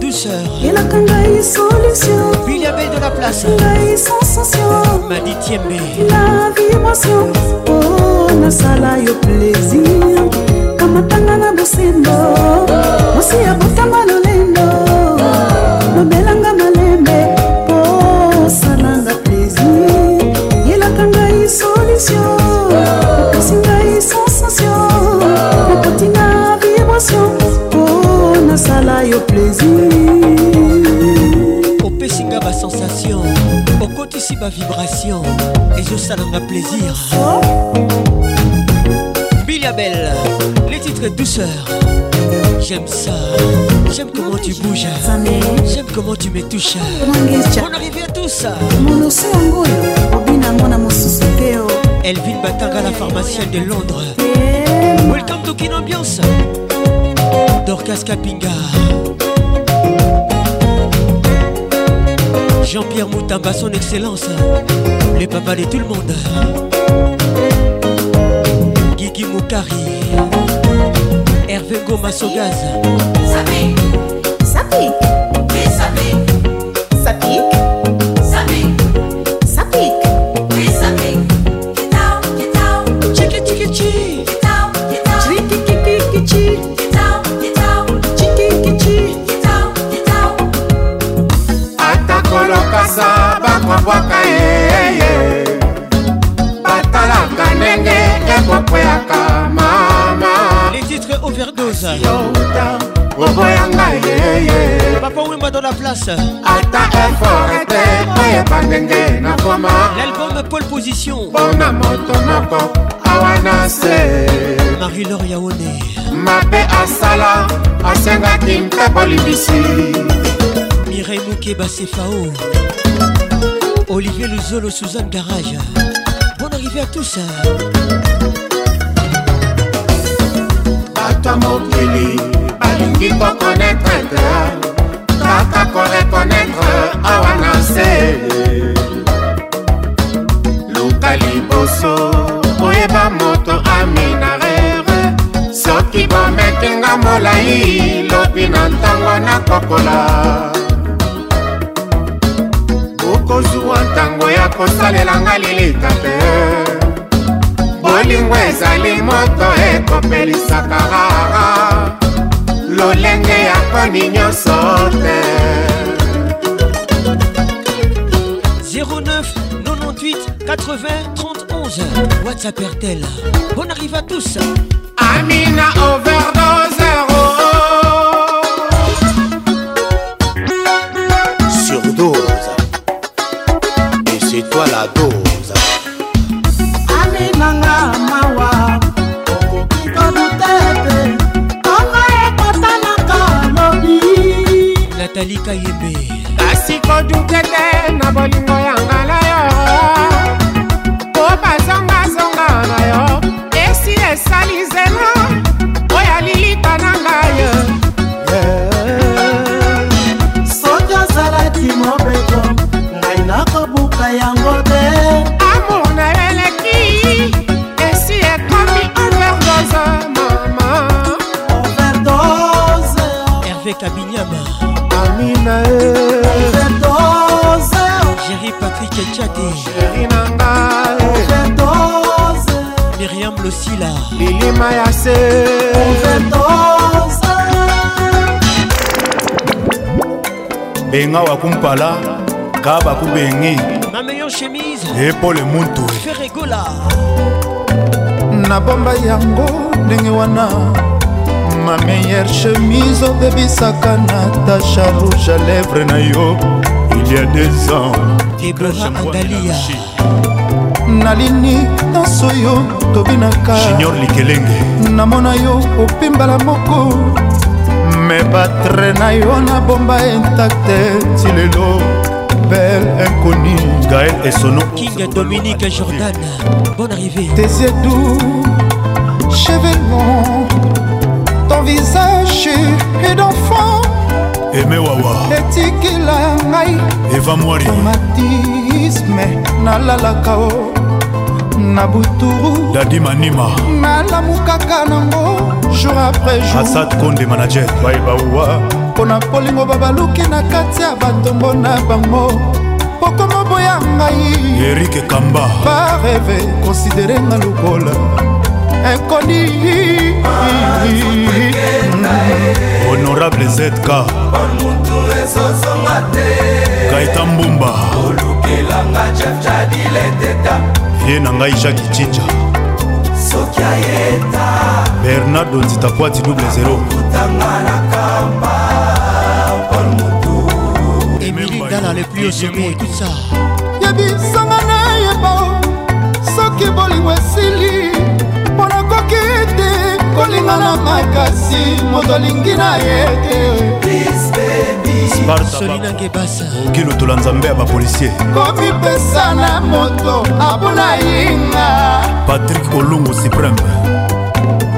douceur elaka ngai solution biliabe de la place ngai sensation maditiembe la vibration o oh, nasala yo plaisir kamatanga na bosembo mosi ya botambalo vibration et je un plaisir. Billabelle, les titres douceur. J'aime ça, j'aime comment tu bouges, j'aime comment tu me touches. On arrive à tout ça. Elvin Batanga, la pharmacienne de Londres. Welcome to Kin Ambiance. Dorcas Kapinga. Jean-Pierre Moutamba, son excellence, les papas de tout le monde. Guigui Moukari, Hervé Goma Sogaz. Sapi, Sapi. Vegas. E L'album Paul Position. Bon Marie-Laure Yaone. mabe asala asengaki mpe bolimbisi mirei moke basefao olivier luzolo suzanne garage bon arrivée à tous bato ya mokili balingi kokonetre te kaka korekonetre awa na se luka liboso koyeba moto aminarere soki bomekinga molai lobi na ntango nakokola bokozwa ntango ya kosalela nga lilita te bolingo ezali moto ekopelisaka rara 09 98 80 31 WhatsApp RTL. Bon arrive à tous. Amina overdose. Surdose. Et c'est toi la dose. benga wakumpala ka bakubengi epole muntue nabomba yango ndenge wana ma meilleure chemise obebisaka natasha rouge à lèvre na yo il y a des ans nalini nyonso yo tobinaka namona yo opimbala moko me batre na yo nabomba intakte ti lelo bel inconi gael esonoking dominique jordan bonne arrivée tes edou chevelon ton visage et d'enfant eme wawa etikila ngai eva mwari romantisme nalalaka o na buturu dadi manima nalamukaka nango jour après jour asad konde manager baibauwa mpo na kolingo babaluki na kati ya batongo na bango pokoma boya ngai erike kamba bareve konsidere nga lokola ekoni honorable zk kaita mbumba olukelanga jefjadile teta ye na ngai jacki cinja soki ayeta bernardo nzita poati double 0 kutanga na kampa pol motu emili ndala le plus osobe tout ça yebisanga na yeba soki bolingo esili mpo nakoki ete kolinga na makasi moto alingi na ye te oki lotola nzambe ya bapolisier komipesa na moto abuna yinga patrik olungu supreme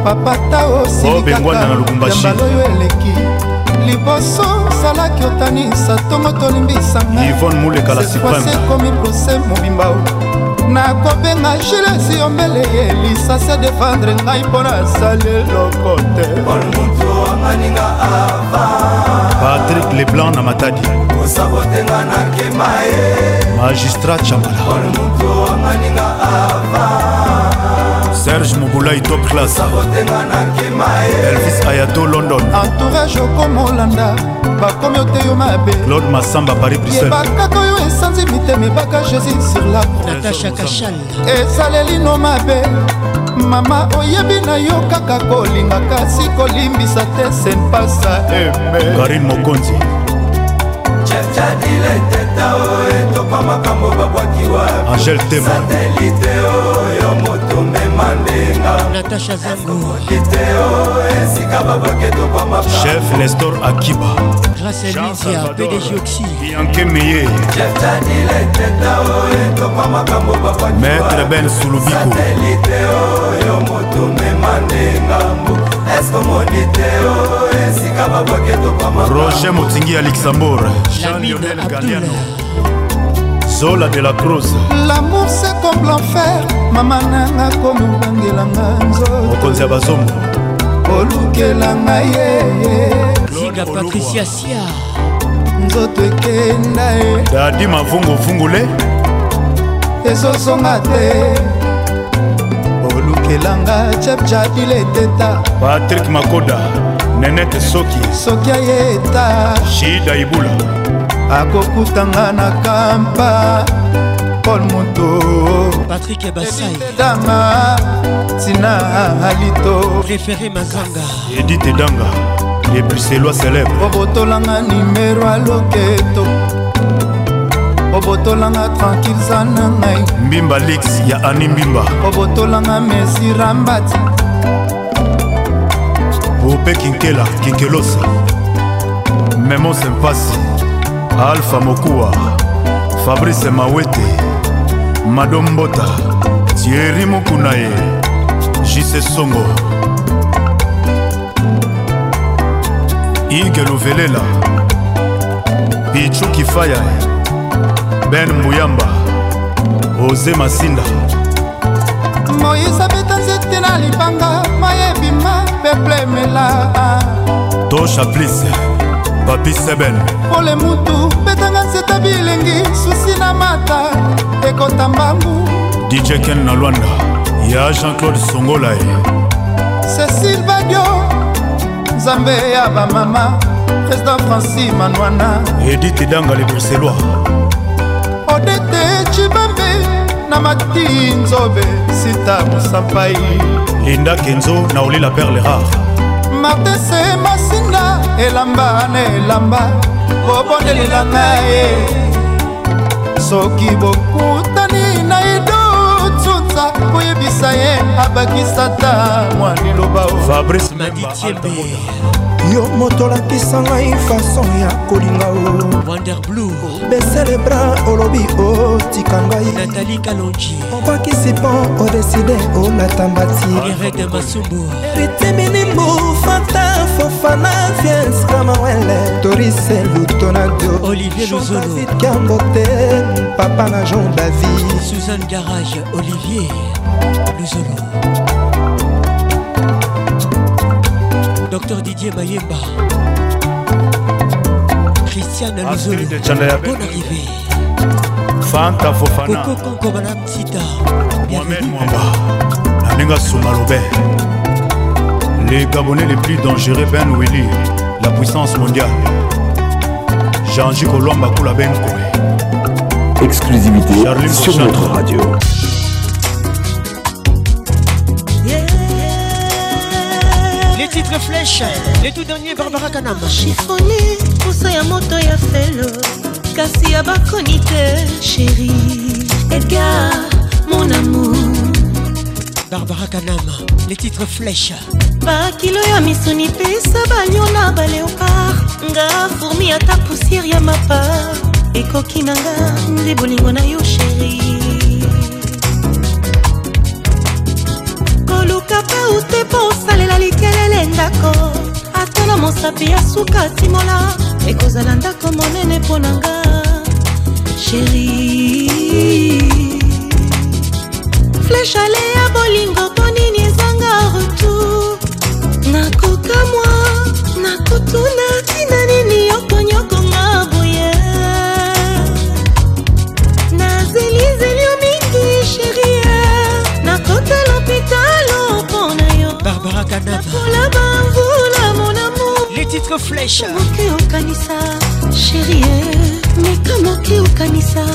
papata osilikaobengwana na lukumbashioyo eleki liboso ozalaki otanisa ntongo tolimbisanga ivone mulekala supreme ekomi prose mobimba nakobenga gilesi ombele ye lisasi adefendre ngai mpo nasali eloko te maninga ava patrik leblanc na matadi kosabotenga nakema ye magistrat chamala ol motu amaninga ava serge mobulai top classe sabotenga nakema ye elvis ayato london entourage okomolanda bakomi ote yo mabe claude masamba paris bruselebakaka oyo esanzi mitema ebaka jésus sur la croixnatachakachal esalelino mabe mama oyebi na yo kaka kolinga kasi kolimbisa te senpasa eme karine mokonzi cadile teta o etoka makambo babwaki wasatelite oyo moto mema ndengaite o esika babwaki etoka makambochef nestor akiba grâce lisia pdg oxi bianke meye chef cadile teta o etoka makambo babwaki maître ben sulubiko satelite oyo moto mema ndengambo roger motingi ya luxembourg jean-lionel galiano zola de la cruz lamour se comme l'enfer mama nanga komobangelanga nzoto mokonzi ya bazombo olukelanga ye ziga patricia sia nzoto ekenda ye dadi mavunguvungule ezosonga te lukelanga chepjadile teta patrik makoda nenete soki soki ayeta shida ibula akokutanga na kampa paul moto patrik ebasaidama tina alito préféré mazanga edite danga lepuselwa célèbre obotolanga nimero aloketo obotolanga tranquille za na ngai mbimba lex ya ani mbimba obotolanga mesi rambati pope kinkela kinkelosa memo sempasi alfa mokuwa fabrice mawete madombota tieri mokuna ye jise songo ige luvelela bichu kifaya ben muyamba oze masinda moise abeta nzete na libanga mayebima peplemela tosha plis papi seben pole mutu betanga nzeta bilengi susi na mata ekota mbangu dijeken na lwanda ya jean-claude songolae cecil badio nzambe ya bamama président franci manwana edite danga le bruxellois odete cibambe na mati nzobe sita mosampai linda kenzo na olila perle rare martese masinga elamba na elamba bobondelela ngaye soki bokutani na idotsutsa koyebisa ye abakisata mwa liloba fabrice madityebe yo moto olakisa ngai fason ya kolinga o vander blu besele bra olobi otika ngai natali kalonji opakisi mpo odeside olata mbati masumbu ritiminimbu fanta fofana viens kamawele torise lutonadio olivier luzolokambote papa na jean david suzanne garage olivier luzolo Didier Mayemba. Christiane Luzolo. Bonne arrivée. Fanta Fofana. Coco Conco moi Sita. Mohamed Mwamba. Les Gabonais les plus dangereux Ben Willy. La puissance mondiale. Jean-Jacques Olomba Koula Ben Exclusivité sur notre radio. le flèche les tout dernier barbara kanama chifoni posa ya moto ya felo kasi ya bakoni te chéri edgar mon amour barbara kanama les titres flèche bakilo ya misuni pesa banio na baleopard nga fourmi ata poussière ya mapar ekoki na nga nde bolingo na yo chérie kakaus te posalela likelele ndako atala mosapi ya suka timola ekozala ndako monene mpo na nga sheri fleshale ya bolingo mpo nini ezanga retour nakokamwa nakotuna tina nini yokonyoko makanavaola bamvula mon amour les titres flèche moki okanisa chérie meka moki okanisa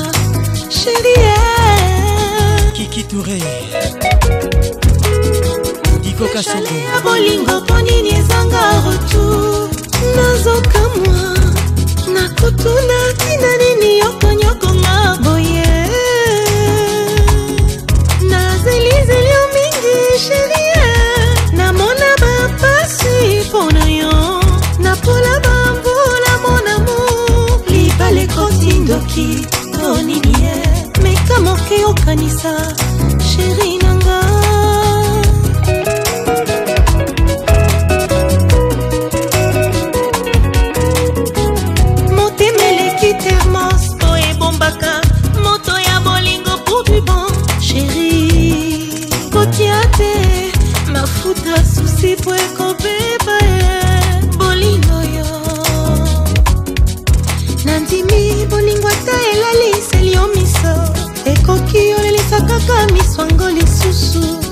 chérie kiki touré dikokasya bolingo mpo nini ezanga retour nazokamwa nakotuna tina nini yokonyokoma boye napola bambula mon amour libala ekoti ndoki to nini ye meka moke okanisa sherina sussurro.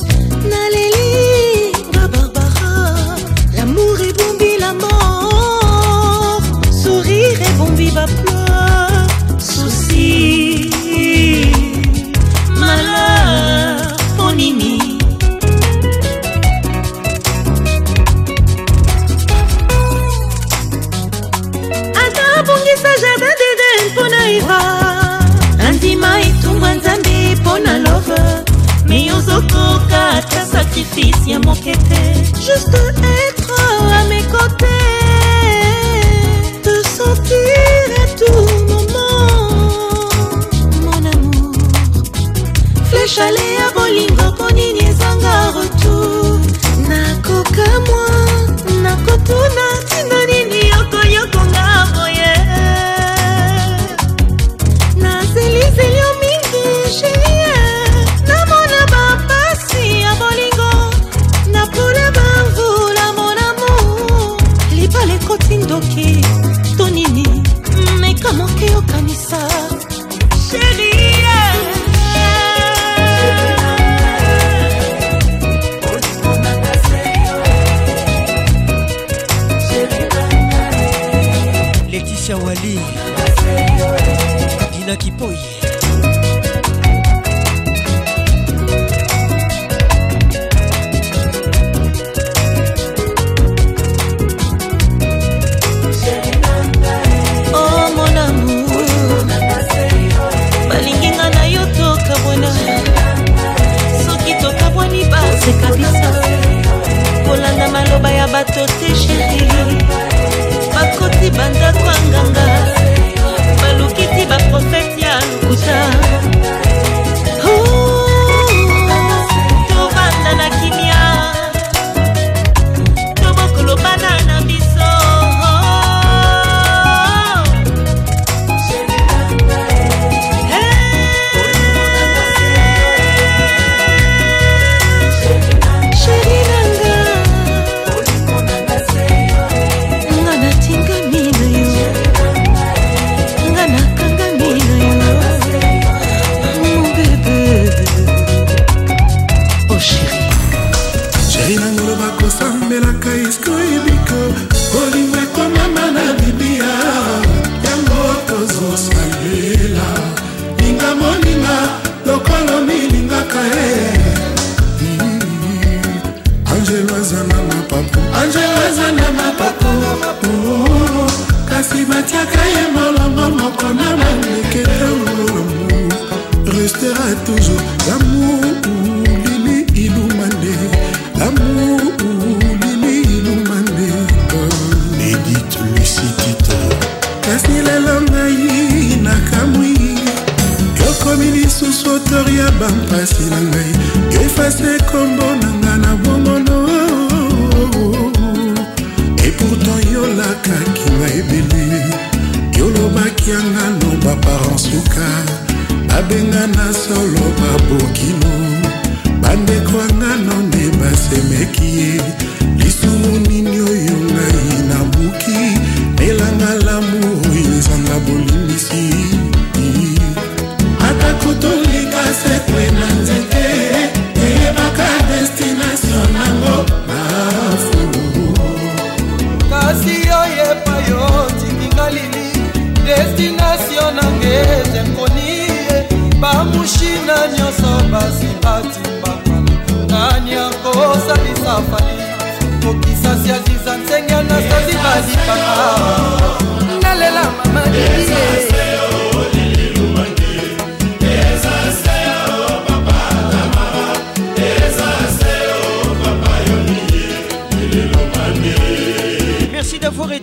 avoir là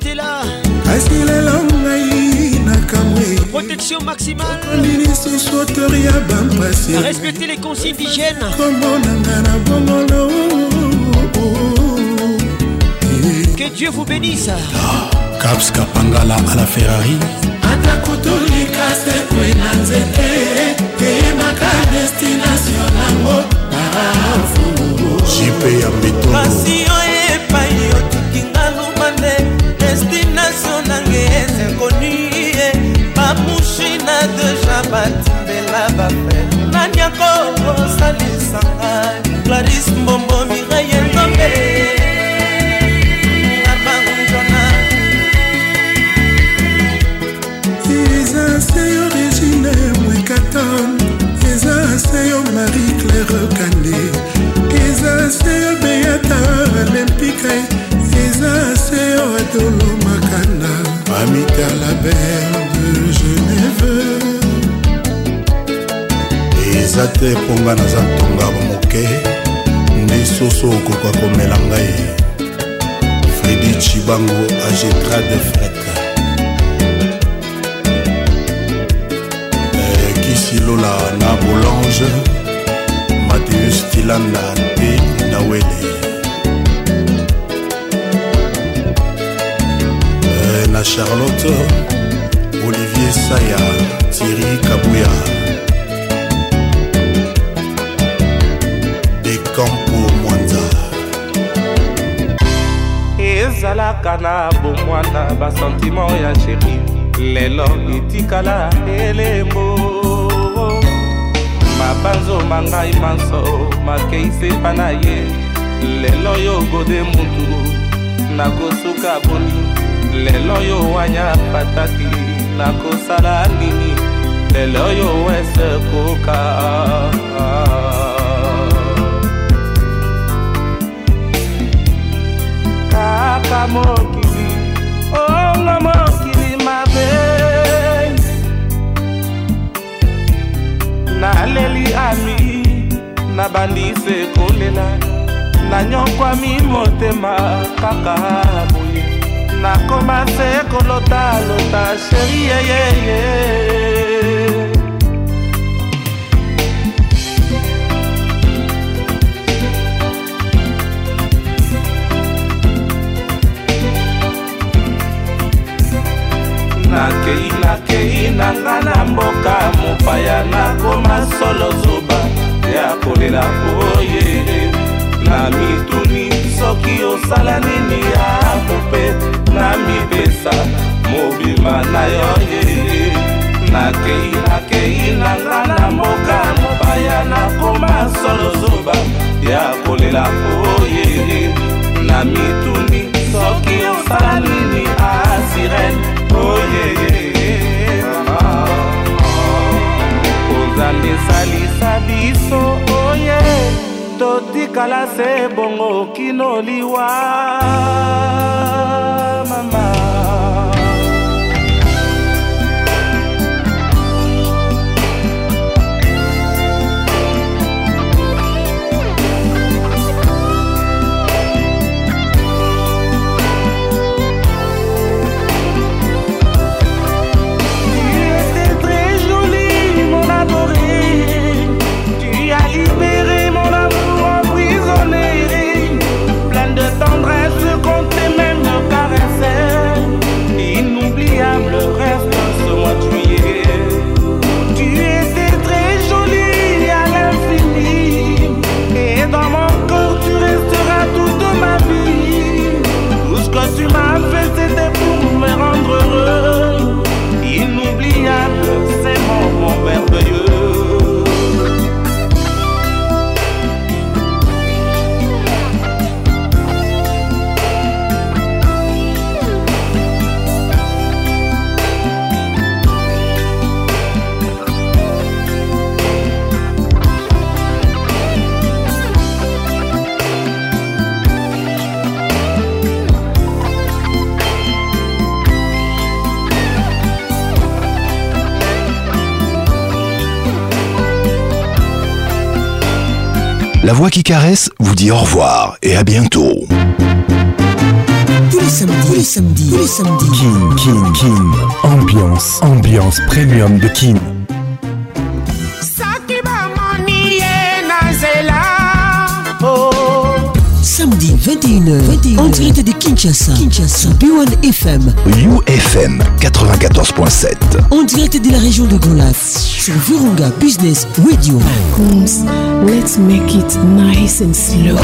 protection maximale respecter les consignes d'hygiène que dieu vous bénisse ah, caps à la ferrari te destination nange eza inconnu bamushina deja batimbela bafere nani akokosalisanga claris mbombo mirayetombe aseyo regine mwekaton eza aseyo marie claire kande eza aseyo beyata olympique théo etolo makanda mamita la belle de genève eza te mponga naza ntonga moke lisusu okoka komela ngai fredi cibango agetra de fret kisilola na bolange mateus tilanda mpe nawele na charlotte olivier saya thiri kabuya de campo mwanza ezalaka na bomwana basentiment ya sheri lelo etikala elembo mabanzo mangai manso makei sepa na ye lelo yo gode mutu nakosuka bolingi lelo oyo wanya pataki nakosala nini lelo oyo esekoka kaka mokili ongo mokili mabe naleli ami nabandise kolela nanyokwami motema kaka nakoma se kolotalota sheri yeyeye nakei nakei na nga na mboka mopaya nakoma solo zuba ya kolela oye oh yeah. na mituni soki osala nini yango mpe na mipesa mobima na yo ye nakei nakei na nga na mboka mopaya nakoma solo zuba ya kolela oye na mituni soki osala nini asirene oyeye ozandesalisa biso oye oh yeah. totikala se bongo kino liwa m'a c'était pour me rendre heureux. Inoubliable, c'est mon moments merveilleux. La voix qui caresse vous dit au revoir et à bientôt. Tous les samedis, tous les samedis, tous les samedis. King, Kin, Kin. Ambiance, ambiance premium de Kin. Oh. Samedi 21h, 21 Kinshasa, Kinshasa. B1 FM, UFM 94.7, en direct de la région de Golas, sur Virunga Business Radio. Pacons, let's make it nice and slow.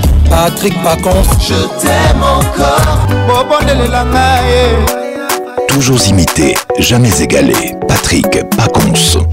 Ah Patrick Pacons. Je t'aime encore. Toujours imité, jamais égalé. Patrick Pacons.